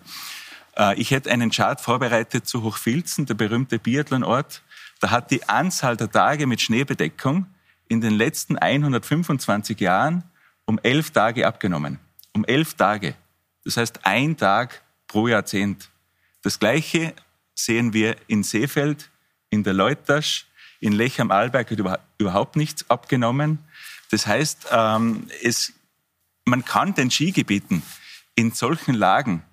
äh, ich hätte einen Chart vorbereitet zu Hochfilzen, der berühmte Biathlonort. Da hat die Anzahl der Tage mit Schneebedeckung in den letzten 125 Jahren um elf Tage abgenommen. Um elf Tage. Das heißt ein Tag pro Jahrzehnt. Das Gleiche sehen wir in Seefeld, in der Leutasch, in Lech am Arlberg wird überhaupt nichts abgenommen. Das heißt, ähm, es, man kann den Skigebieten in solchen Lagen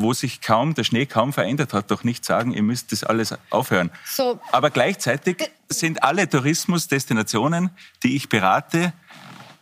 wo sich kaum der Schnee kaum verändert hat, doch nicht sagen, ihr müsst das alles aufhören. So. Aber gleichzeitig sind alle Tourismusdestinationen, die ich berate,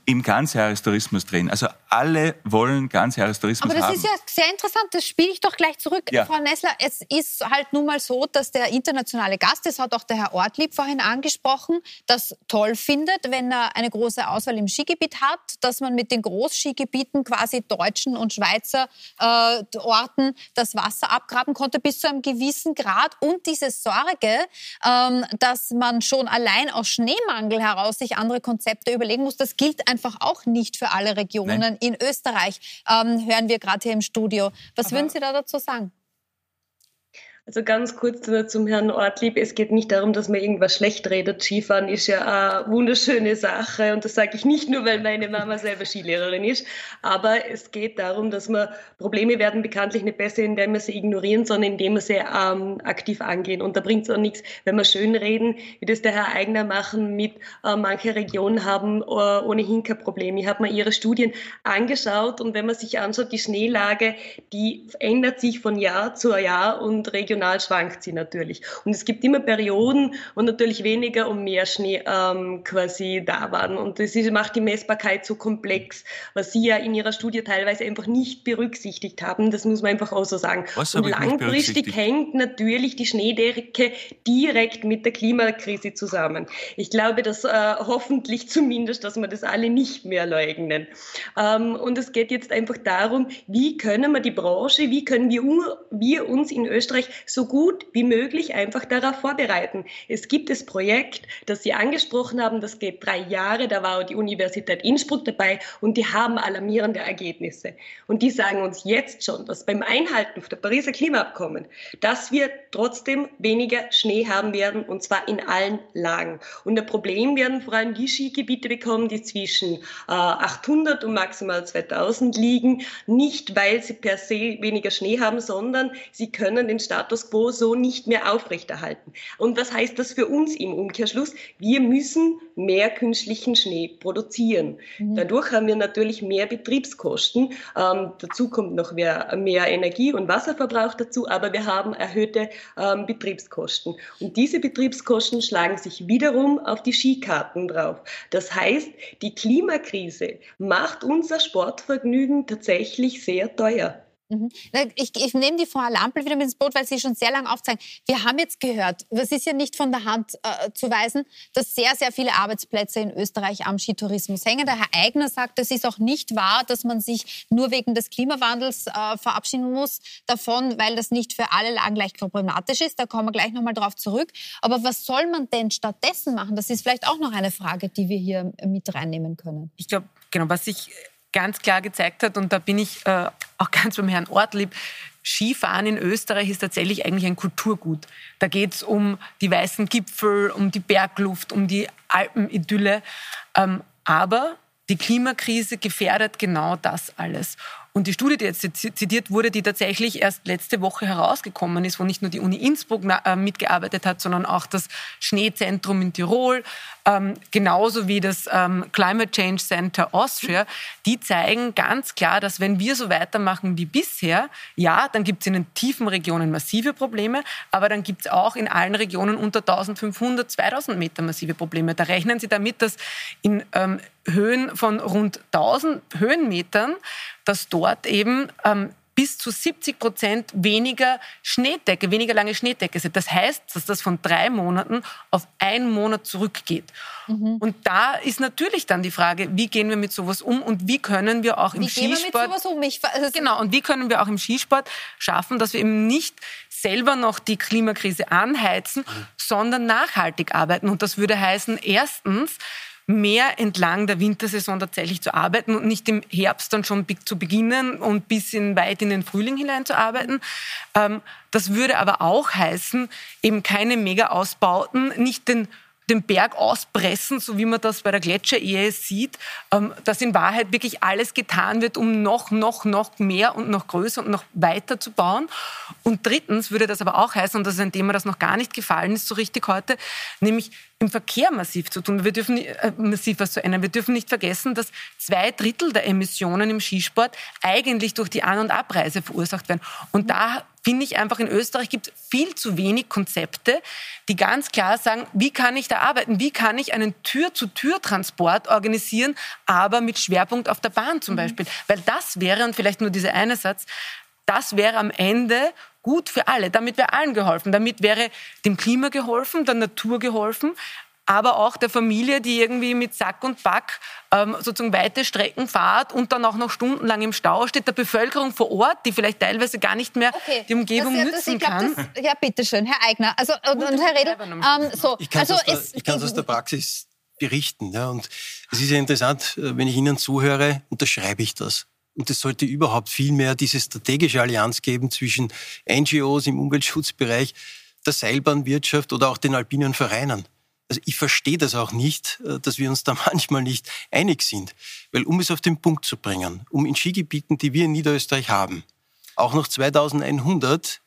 im Ganzjahrestourismus drin. Also alle wollen Ganzjahrestourismus haben. Aber das haben. ist ja sehr interessant. Das spiele ich doch gleich zurück, ja. Frau Nessler. Es ist halt nun mal so, dass der internationale Gast, das hat auch der Herr Ortlieb vorhin angesprochen, das toll findet, wenn er eine große Auswahl im Skigebiet hat, dass man mit den Großskigebieten quasi deutschen und Schweizer äh, Orten das Wasser abgraben konnte bis zu einem gewissen Grad. Und diese Sorge, ähm, dass man schon allein aus Schneemangel heraus sich andere Konzepte überlegen muss, das gilt einfach einfach auch nicht für alle Regionen. Nein. In Österreich ähm, hören wir gerade hier im Studio. Was Aber würden Sie da dazu sagen? Also ganz kurz zum Herrn Ortlieb. Es geht nicht darum, dass man irgendwas schlecht redet. Skifahren ist ja eine wunderschöne Sache und das sage ich nicht nur, weil meine Mama selber Skilehrerin ist. Aber es geht darum, dass man Probleme werden bekanntlich nicht besser, indem wir sie ignorieren, sondern indem wir sie ähm, aktiv angehen. Und da bringt es auch nichts, wenn wir schön reden, wie das der Herr Eigner machen mit äh, manche Regionen haben äh, ohnehin kein Problem. Ich habe mir ihre Studien angeschaut und wenn man sich anschaut, die Schneelage, die ändert sich von Jahr zu Jahr und regional regional schwankt sie natürlich. Und es gibt immer Perioden, wo natürlich weniger und mehr Schnee ähm, quasi da waren. Und das ist, macht die Messbarkeit so komplex, was Sie ja in Ihrer Studie teilweise einfach nicht berücksichtigt haben. Das muss man einfach auch so sagen. Was und langfristig hängt natürlich die Schneedecke direkt mit der Klimakrise zusammen. Ich glaube, dass äh, hoffentlich zumindest, dass wir das alle nicht mehr leugnen. Ähm, und es geht jetzt einfach darum, wie können wir die Branche, wie können wir, wir uns in Österreich so gut wie möglich einfach darauf vorbereiten. Es gibt das Projekt, das Sie angesprochen haben, das geht drei Jahre, da war auch die Universität Innsbruck dabei und die haben alarmierende Ergebnisse. Und die sagen uns jetzt schon, dass beim Einhalten der Pariser Klimaabkommen, dass wir trotzdem weniger Schnee haben werden und zwar in allen Lagen. Und ein Problem werden vor allem die Skigebiete bekommen, die zwischen äh, 800 und maximal 2000 liegen, nicht weil sie per se weniger Schnee haben, sondern sie können den Status Status quo so nicht mehr aufrechterhalten. Und was heißt das für uns im Umkehrschluss? Wir müssen mehr künstlichen Schnee produzieren. Mhm. Dadurch haben wir natürlich mehr Betriebskosten. Ähm, dazu kommt noch mehr, mehr, Energie- und Wasserverbrauch dazu, aber wir haben erhöhte ähm, Betriebskosten. Und diese Betriebskosten schlagen sich wiederum auf die Skikarten drauf. Das heißt, die Klimakrise macht unser Sportvergnügen tatsächlich sehr teuer. Mhm. Ich, ich, nehme die Frau Lampel wieder mit ins Boot, weil Sie schon sehr lange aufzeigen. Wir haben jetzt gehört, es ist ja nicht von der Hand äh, zu weisen, dass sehr, sehr viele Arbeitsplätze in Österreich am Skitourismus hängen. Der Herr Eigner sagt, es ist auch nicht wahr, dass man sich nur wegen des Klimawandels äh, verabschieden muss davon, weil das nicht für alle Lagen gleich problematisch ist. Da kommen wir gleich nochmal drauf zurück. Aber was soll man denn stattdessen machen? Das ist vielleicht auch noch eine Frage, die wir hier mit reinnehmen können. Ich glaube, genau, was ich ganz klar gezeigt hat, und da bin ich äh, auch ganz beim Herrn Ortlieb, Skifahren in Österreich ist tatsächlich eigentlich ein Kulturgut. Da geht es um die weißen Gipfel, um die Bergluft, um die Alpenidylle. Ähm, aber die Klimakrise gefährdet genau das alles. Und die Studie, die jetzt zitiert wurde, die tatsächlich erst letzte Woche herausgekommen ist, wo nicht nur die Uni Innsbruck äh, mitgearbeitet hat, sondern auch das Schneezentrum in Tirol, ähm, genauso wie das ähm, Climate Change Center Austria, die zeigen ganz klar, dass wenn wir so weitermachen wie bisher, ja, dann gibt es in den tiefen Regionen massive Probleme, aber dann gibt es auch in allen Regionen unter 1500, 2000 Meter massive Probleme. Da rechnen Sie damit, dass in ähm, Höhen von rund 1000 Höhenmetern dass dort eben ähm, bis zu 70 Prozent weniger Schneedecke, weniger lange Schneedecke sind. Das heißt, dass das von drei Monaten auf einen Monat zurückgeht. Mhm. Und da ist natürlich dann die Frage, wie gehen wir mit sowas um und wie können wir auch im wie Skisport... Gehen wir mit sowas um? Ich, genau, und wie können wir auch im Skisport schaffen, dass wir eben nicht selber noch die Klimakrise anheizen, mhm. sondern nachhaltig arbeiten. Und das würde heißen, erstens, mehr entlang der Wintersaison tatsächlich zu arbeiten und nicht im Herbst dann schon zu beginnen und bis in weit in den Frühling hinein zu arbeiten. Ähm, das würde aber auch heißen, eben keine Mega-Ausbauten, nicht den den Berg auspressen, so wie man das bei der Gletscherehe sieht, ähm, dass in Wahrheit wirklich alles getan wird, um noch, noch, noch mehr und noch größer und noch weiter zu bauen. Und drittens würde das aber auch heißen, und das ist ein Thema, das noch gar nicht gefallen ist so richtig heute, nämlich im Verkehr massiv zu tun. Wir dürfen äh, massiv was zu ändern. Wir dürfen nicht vergessen, dass zwei Drittel der Emissionen im Skisport eigentlich durch die An- und Abreise verursacht werden. Und da finde ich einfach, in Österreich gibt es viel zu wenig Konzepte, die ganz klar sagen, wie kann ich da arbeiten? Wie kann ich einen Tür-zu-Tür-Transport organisieren, aber mit Schwerpunkt auf der Bahn zum mhm. Beispiel? Weil das wäre, und vielleicht nur dieser eine Satz, das wäre am Ende gut für alle. Damit wäre allen geholfen. Damit wäre dem Klima geholfen, der Natur geholfen, aber auch der Familie, die irgendwie mit Sack und Back ähm, sozusagen weite Strecken fahrt und dann auch noch stundenlang im Stau steht, der Bevölkerung vor Ort, die vielleicht teilweise gar nicht mehr okay. die Umgebung das, nützen das, kann. Das, ja, bitteschön, Herr Eigner. Also, und, und Herr Redl, ähm, so, ich kann es also aus, aus, der Praxis berichten. Ja, und es ist ja interessant, äh, wenn ich Ihnen zuhöre, unterschreibe ich das. Und es sollte überhaupt viel mehr diese strategische Allianz geben zwischen NGOs im Umweltschutzbereich, der Seilbahnwirtschaft oder auch den alpinen Vereinen. Also ich verstehe das auch nicht, äh, dass wir uns da manchmal nicht einig sind. Weil um es auf den Punkt zu bringen, um in Skigebieten, die wir in Niederösterreich haben, auch noch 2100,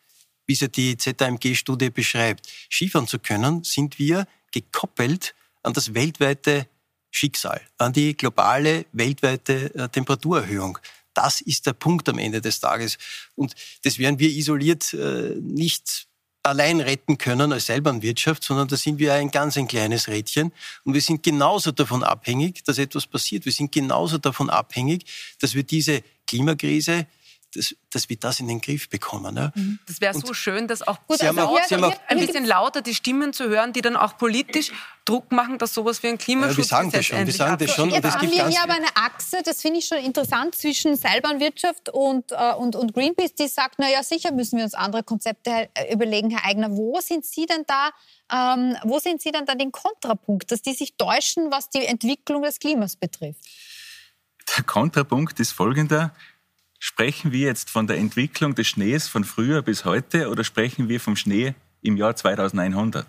wie es ja die ZAMG-Studie beschreibt, Skifahren zu können, sind wir gekoppelt an das weltweite Schicksal, an die globale weltweite äh, Temperaturerhöhung. Das ist der Punkt am Ende des Tages. Und das werden wir isoliert äh, nicht allein retten können als Seilbahnwirtschaft, sondern da sind wir ein ganz ein kleines Rädchen. Und wir sind genauso davon abhängig, dass etwas passiert. Wir sind genauso davon abhängig, dass wir diese Klimakrise dass, dass wir das in den Griff bekommen. Ja. Mhm. Das wäre so schön, dass auch, gut, also auch, auch, auch ein bisschen lauter die Stimmen zu hören, die dann auch politisch Druck machen, dass sowas wie ein Klimaschutz ja, wir sagen das schon, wir sagen das schon. Jetzt haben wir hier aber eine Achse, das finde ich schon interessant, zwischen Seilbahnwirtschaft und, äh, und, und Greenpeace, die sagt, na ja, sicher müssen wir uns andere Konzepte überlegen, Herr Eigner. Wo sind Sie denn da, ähm, wo sind Sie denn da den Kontrapunkt, dass die sich täuschen, was die Entwicklung des Klimas betrifft? Der Kontrapunkt ist folgender. Sprechen wir jetzt von der Entwicklung des Schnees von früher bis heute oder sprechen wir vom Schnee im Jahr 2100?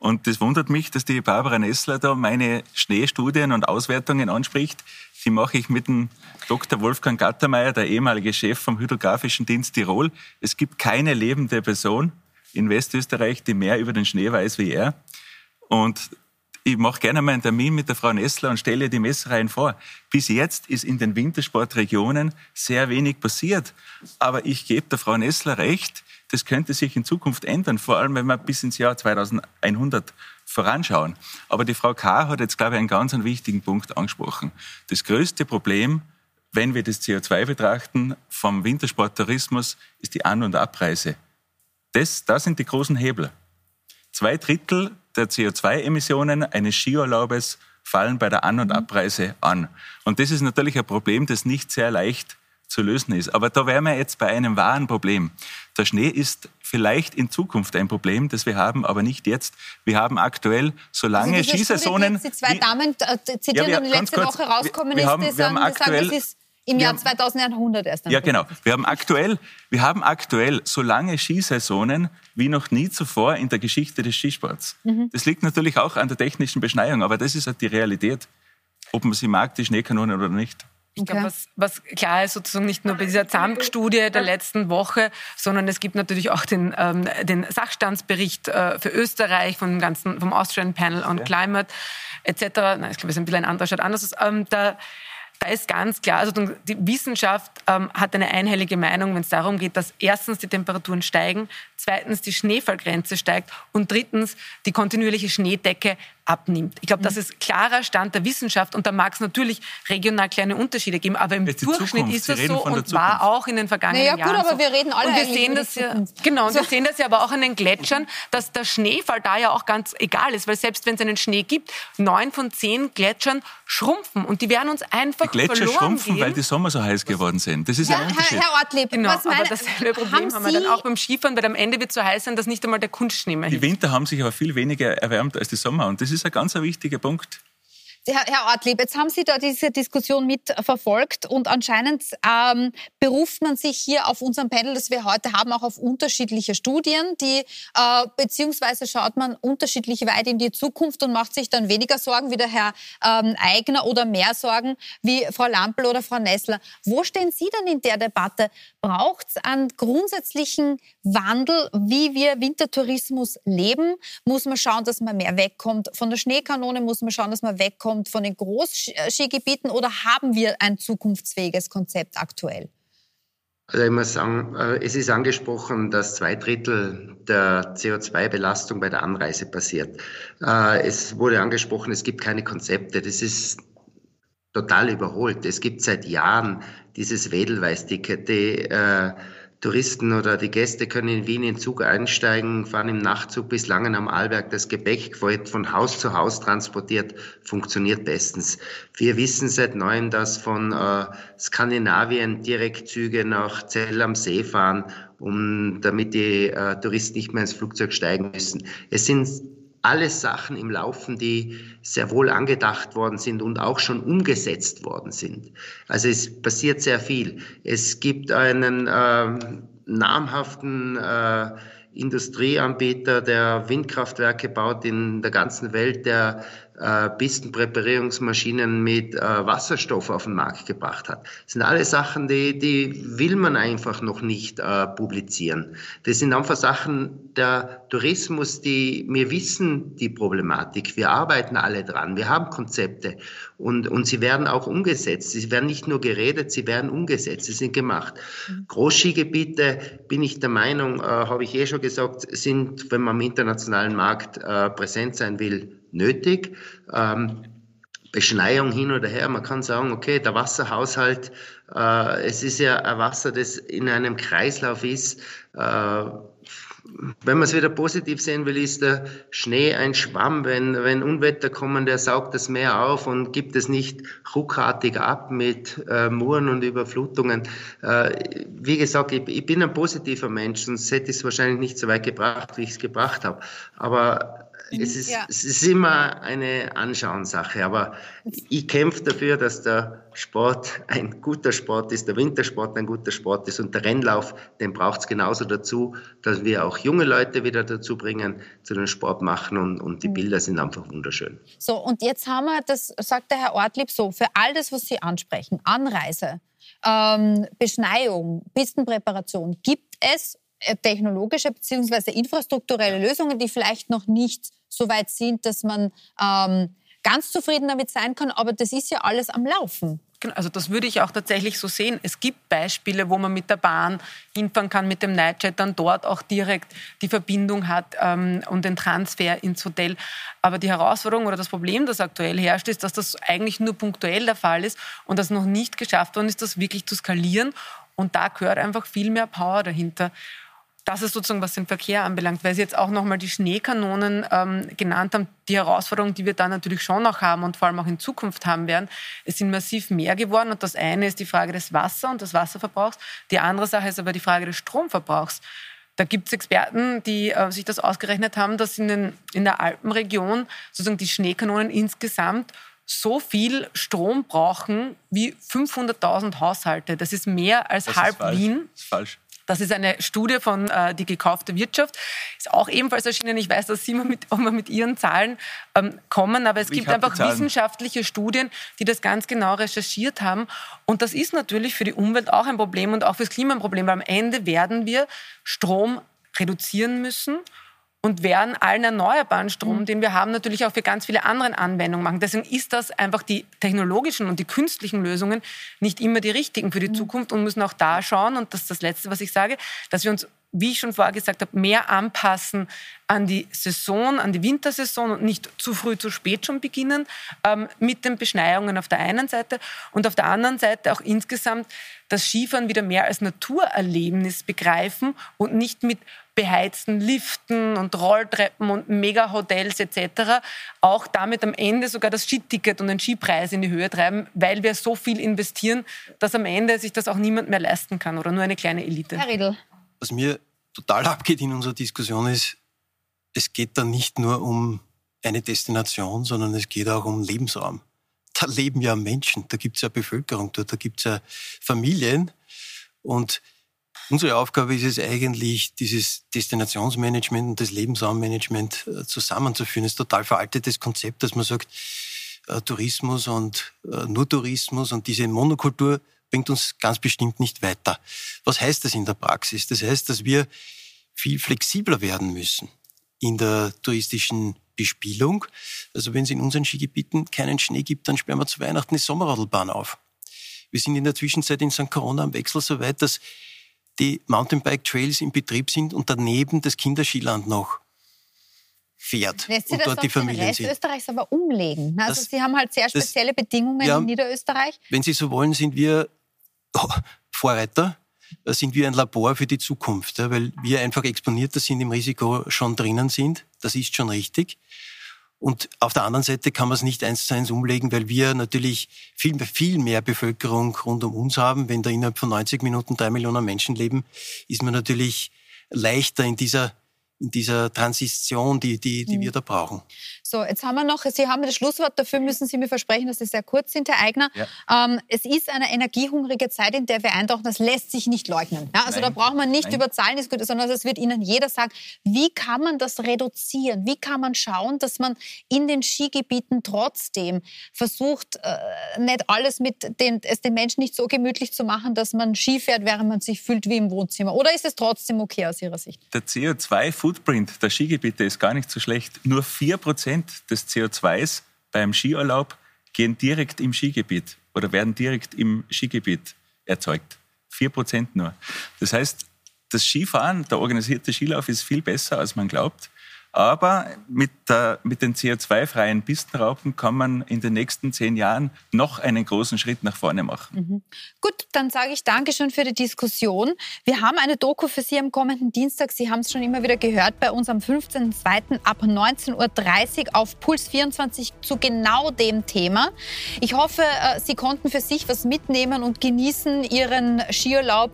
Und das wundert mich, dass die Barbara Nessler da meine Schneestudien und Auswertungen anspricht. Die mache ich mit dem Dr. Wolfgang Gattermeier, der ehemalige Chef vom Hydrographischen Dienst Tirol. Es gibt keine lebende Person in Westösterreich, die mehr über den Schnee weiß wie er. Und ich mache gerne mal einen Termin mit der Frau Nessler und stelle die Messereien vor. Bis jetzt ist in den Wintersportregionen sehr wenig passiert. Aber ich gebe der Frau Nessler recht, das könnte sich in Zukunft ändern, vor allem wenn wir bis ins Jahr 2100 voranschauen. Aber die Frau K. hat jetzt, glaube ich, einen ganz wichtigen Punkt angesprochen. Das größte Problem wenn wir das CO2 betrachten, vom Wintersporttourismus ist die An- und Abreise. Das, das sind die großen Hebel. Zwei Drittel der CO2-Emissionen eines Skiurlaubes fallen bei der An- und Abreise an. Und das ist natürlich ein Problem, das nicht sehr leicht zu lösen ist. Aber da wären wir jetzt bei einem wahren Problem. Der Schnee ist vielleicht in Zukunft ein Problem, das wir haben, aber nicht jetzt. Wir haben aktuell, solange also Skisaisonen... die zwei Damen äh, zitieren, ja, die letzte kurz, Woche rausgekommen wir, wir ist, haben, die sagen, sagen, das ist im Jahr haben, 2100 erst. Ja, genau. Wir haben aktuell, wir haben aktuell so lange Skisaisonen wie noch nie zuvor in der Geschichte des Skisports. Mhm. Das liegt natürlich auch an der technischen Beschneiung, aber das ist halt die Realität, ob man sie mag, die Schneekanonen oder nicht. Ich okay. glaube, was, was, klar ist, sozusagen nicht nur bei dieser ZAMK-Studie der letzten Woche, sondern es gibt natürlich auch den, ähm, den Sachstandsbericht äh, für Österreich vom ganzen, vom Austrian Panel on ja. Climate etc. Nein, ich glaube, es ist ein bisschen ein anderer Stadt anders. Ähm, da, da ist ganz klar, also die Wissenschaft ähm, hat eine einhellige Meinung, wenn es darum geht, dass erstens die Temperaturen steigen, zweitens die Schneefallgrenze steigt und drittens die kontinuierliche Schneedecke abnimmt. Ich glaube, das mhm. ist klarer Stand der Wissenschaft und da mag es natürlich regional kleine Unterschiede geben, aber im Durchschnitt ist das so und war auch in den vergangenen naja, Jahren. Ja gut, aber wir reden alle und wir sehen das ja, Genau, und so. wir sehen das ja aber auch an den Gletschern, dass der Schneefall da ja auch ganz egal ist, weil selbst wenn es einen Schnee gibt, neun von zehn Gletschern schrumpfen und die werden uns einfach Die Gletscher schrumpfen, gehen. weil die Sommer so heiß geworden sind. Das ist ja, ein Unterschied. Herr Ortlieb, genau, was meine, aber dasselbe Problem haben, haben wir dann auch beim Skifahren, weil am Ende wird so heiß sein, dass nicht einmal der Kunstschnee mehr Die Winter haben sich aber viel weniger erwärmt als die Sommer und das ist ein ganz wichtiger Punkt. Herr, Herr Ortlieb, jetzt haben Sie da diese Diskussion mitverfolgt und anscheinend ähm, beruft man sich hier auf unserem Panel, das wir heute haben, auch auf unterschiedliche Studien, die äh, beziehungsweise schaut man unterschiedlich weit in die Zukunft und macht sich dann weniger Sorgen wie der Herr ähm, Eigner oder mehr Sorgen wie Frau Lampel oder Frau Nessler. Wo stehen Sie denn in der Debatte? Braucht es einen grundsätzlichen Wandel, wie wir Wintertourismus leben? Muss man schauen, dass man mehr wegkommt von der Schneekanone? Muss man schauen, dass man wegkommt kommt von den Großskigebieten oder haben wir ein zukunftsfähiges Konzept aktuell? Also ich muss sagen, äh, es ist angesprochen, dass zwei Drittel der CO2-Belastung bei der Anreise passiert. Äh, es wurde angesprochen, es gibt keine Konzepte. Das ist total überholt. Es gibt seit Jahren dieses Wedelweiß-Ticket, die äh, Touristen oder die Gäste können in Wien in Zug einsteigen, fahren im Nachtzug bis Langen am Arlberg. Das Gepäck wird von Haus zu Haus transportiert, funktioniert bestens. Wir wissen seit neuem, dass von äh, Skandinavien Direktzüge nach Zell am See fahren, um, damit die äh, Touristen nicht mehr ins Flugzeug steigen müssen. Es sind alles Sachen im Laufen, die sehr wohl angedacht worden sind und auch schon umgesetzt worden sind. Also es passiert sehr viel. Es gibt einen äh, namhaften äh, Industrieanbieter, der Windkraftwerke baut in der ganzen Welt, der äh, Pistenpräparierungsmaschinen mit äh, Wasserstoff auf den Markt gebracht hat. Das sind alle Sachen, die, die will man einfach noch nicht äh, publizieren. Das sind einfach Sachen der Tourismus, die wir wissen die Problematik. Wir arbeiten alle dran. Wir haben Konzepte und, und sie werden auch umgesetzt. Sie werden nicht nur geredet, sie werden umgesetzt. Sie sind gemacht. Mhm. Großskigebiete, bin ich der Meinung, äh, habe ich eh schon gesagt, sind, wenn man am internationalen Markt äh, präsent sein will, nötig. Ähm, Beschneiung hin oder her, man kann sagen, okay, der Wasserhaushalt, äh, es ist ja ein Wasser, das in einem Kreislauf ist. Äh, wenn man es wieder positiv sehen will, ist der Schnee ein Schwamm. Wenn, wenn Unwetter kommen, der saugt das Meer auf und gibt es nicht ruckartig ab mit äh, Muren und Überflutungen. Äh, wie gesagt, ich, ich, bin ein positiver Mensch, sonst hätte ich es wahrscheinlich nicht so weit gebracht, wie ich es gebracht habe. Aber es ist, ja. es ist immer eine Anschauenssache, aber ich kämpfe dafür, dass der Sport ein guter Sport ist, der Wintersport ein guter Sport ist und der Rennlauf, den braucht es genauso dazu, dass wir auch junge Leute wieder dazu bringen, zu dem Sport machen und, und die mhm. Bilder sind einfach wunderschön. So, und jetzt haben wir, das sagt der Herr Ortlieb so, für all das, was Sie ansprechen, Anreise, ähm, Beschneiung, Pistenpräparation, gibt es äh, technologische bzw. infrastrukturelle Lösungen, die vielleicht noch nicht so weit sind, dass man ähm, ganz zufrieden damit sein kann. Aber das ist ja alles am Laufen. Genau, also das würde ich auch tatsächlich so sehen. Es gibt Beispiele, wo man mit der Bahn hinfahren kann, mit dem Nightjet dann dort auch direkt die Verbindung hat ähm, und den Transfer ins Hotel. Aber die Herausforderung oder das Problem, das aktuell herrscht, ist, dass das eigentlich nur punktuell der Fall ist und das noch nicht geschafft worden ist, das wirklich zu skalieren. Und da gehört einfach viel mehr Power dahinter. Das ist sozusagen, was den Verkehr anbelangt, weil Sie jetzt auch nochmal die Schneekanonen ähm, genannt haben. Die Herausforderung, die wir da natürlich schon noch haben und vor allem auch in Zukunft haben werden, es sind massiv mehr geworden. Und das eine ist die Frage des Wasser und des Wasserverbrauchs. Die andere Sache ist aber die Frage des Stromverbrauchs. Da gibt es Experten, die äh, sich das ausgerechnet haben, dass in, den, in der Alpenregion sozusagen die Schneekanonen insgesamt so viel Strom brauchen wie 500.000 Haushalte. Das ist mehr als das halb ist Wien. Das ist falsch. Das ist eine Studie von äh, Die gekaufte Wirtschaft. Ist auch ebenfalls erschienen. Ich weiß, dass Sie mal mit, mal mit Ihren Zahlen ähm, kommen, aber es Ich gibt einfach wissenschaftliche Studien, die das ganz genau recherchiert haben. Und das ist natürlich für die Umwelt auch ein Problem und auch fürs Klima ein Problem, weil am Ende werden wir Strom reduzieren müssen und werden allen erneuerbaren Strom, den wir haben, natürlich auch für ganz viele andere Anwendungen machen. Deswegen ist das einfach die technologischen und die künstlichen Lösungen nicht immer die richtigen für die Zukunft und müssen auch da schauen, und das ist das Letzte, was ich sage, dass wir uns wie ich schon vorher gesagt habe, mehr anpassen an die Saison, an die Wintersaison und nicht zu früh, zu spät schon beginnen ähm, mit den Beschneiungen auf der einen Seite und auf der anderen Seite auch insgesamt das Skifahren wieder mehr als Naturerlebnis begreifen und nicht mit beheizten Liften und Rolltreppen und Mega-Hotels etc. auch damit am Ende sogar das Skiticket und den Skipreis in die Höhe treiben, weil wir so viel investieren, dass am Ende sich das auch niemand mehr leisten kann oder nur eine kleine Elite. Herr Riedl. Was mir total abgeht in unserer Diskussion ist, es geht da nicht nur um eine Destination, sondern es geht auch um Lebensraum. Da leben ja Menschen, da gibt es ja Bevölkerung dort, da gibt es ja Familien. Und unsere Aufgabe ist es eigentlich, dieses Destinationsmanagement und das Lebensraummanagement äh, zusammenzuführen. Das ist ein total veraltetes Konzept, dass man sagt, äh, Tourismus und äh, nur Tourismus und diese Monokultur bringt uns ganz bestimmt nicht weiter. Was heißt das in der Praxis? Das heißt, dass wir viel flexibler werden müssen in der touristischen Bespielung. Also wenn es in unseren Skigebieten keinen Schnee gibt, dann sperren wir zu Weihnachten die Sommerradlbahn auf. Wir sind in der Zwischenzeit in St. Corona am Wechsel so weit, dass die Mountainbike-Trails in Betrieb sind und daneben das Kinderskiland noch fährt Lässt und das dort die den Familien Rest sind. Österreichs aber umlegen? Also Das- Sie haben halt sehr das- spezielle Bedingungen Ja. in Niederösterreich. Wenn Sie so wollen, sind wir oh, Vorreiter, äh, sind wir ein Labor für die Zukunft, ja, weil wir einfach exponierter sind, im Risiko schon drinnen sind. Das ist schon richtig. Und auf der anderen Seite kann man es nicht eins zu eins umlegen, weil wir natürlich viel, viel mehr Bevölkerung rund um uns haben. Wenn da innerhalb von 90 Minuten drei Millionen Menschen leben, ist man natürlich leichter in dieser, in dieser Transition, die, die, die wir da brauchen. So, jetzt haben wir noch, Sie haben das Schlusswort, dafür müssen Sie mir versprechen, dass Sie sehr kurz sind, Herr Eigner. Ja. Ähm, es ist eine energiehungrige Zeit, in der wir eintauchen, das lässt sich nicht leugnen. Ja, also Nein. da braucht man nicht Nein. über Zahlen diskutieren, sondern es wird Ihnen jeder sagen, wie kann man das reduzieren? Wie kann man schauen, dass man in den Skigebieten trotzdem versucht, äh, nicht alles mit den, es den Menschen nicht so gemütlich zu machen, dass man Ski fährt, während man sich fühlt wie im Wohnzimmer? Oder ist es trotzdem okay aus Ihrer Sicht? Der CO2-Footprint der Skigebiete ist gar nicht so schlecht. Nur 4% des CO2s beim Skiurlaub gehen direkt im Skigebiet oder werden direkt im Skigebiet erzeugt. 4% nur. Das heißt, das Skifahren, der organisierte Skilauf ist viel besser, als man glaubt. Aber mit, der, mit den CO2-freien Pistenraupen kann man in den nächsten zehn Jahren noch einen großen Schritt nach vorne machen. Gut, dann sage ich Dankeschön für die Diskussion. Wir haben eine Doku für Sie am kommenden Dienstag. Sie haben es schon immer wieder gehört bei uns am 15.02. ab 19.30 Uhr auf Puls 24 zu genau dem Thema. Ich hoffe, äh, Sie konnten für sich was mitnehmen und genießen Ihren Skiurlaub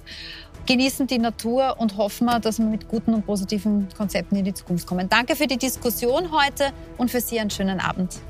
genießen die Natur und hoffen wir, dass wir mit guten und positiven Konzepten in die Zukunft kommen. Danke für die Diskussion heute und für Sie einen schönen Abend.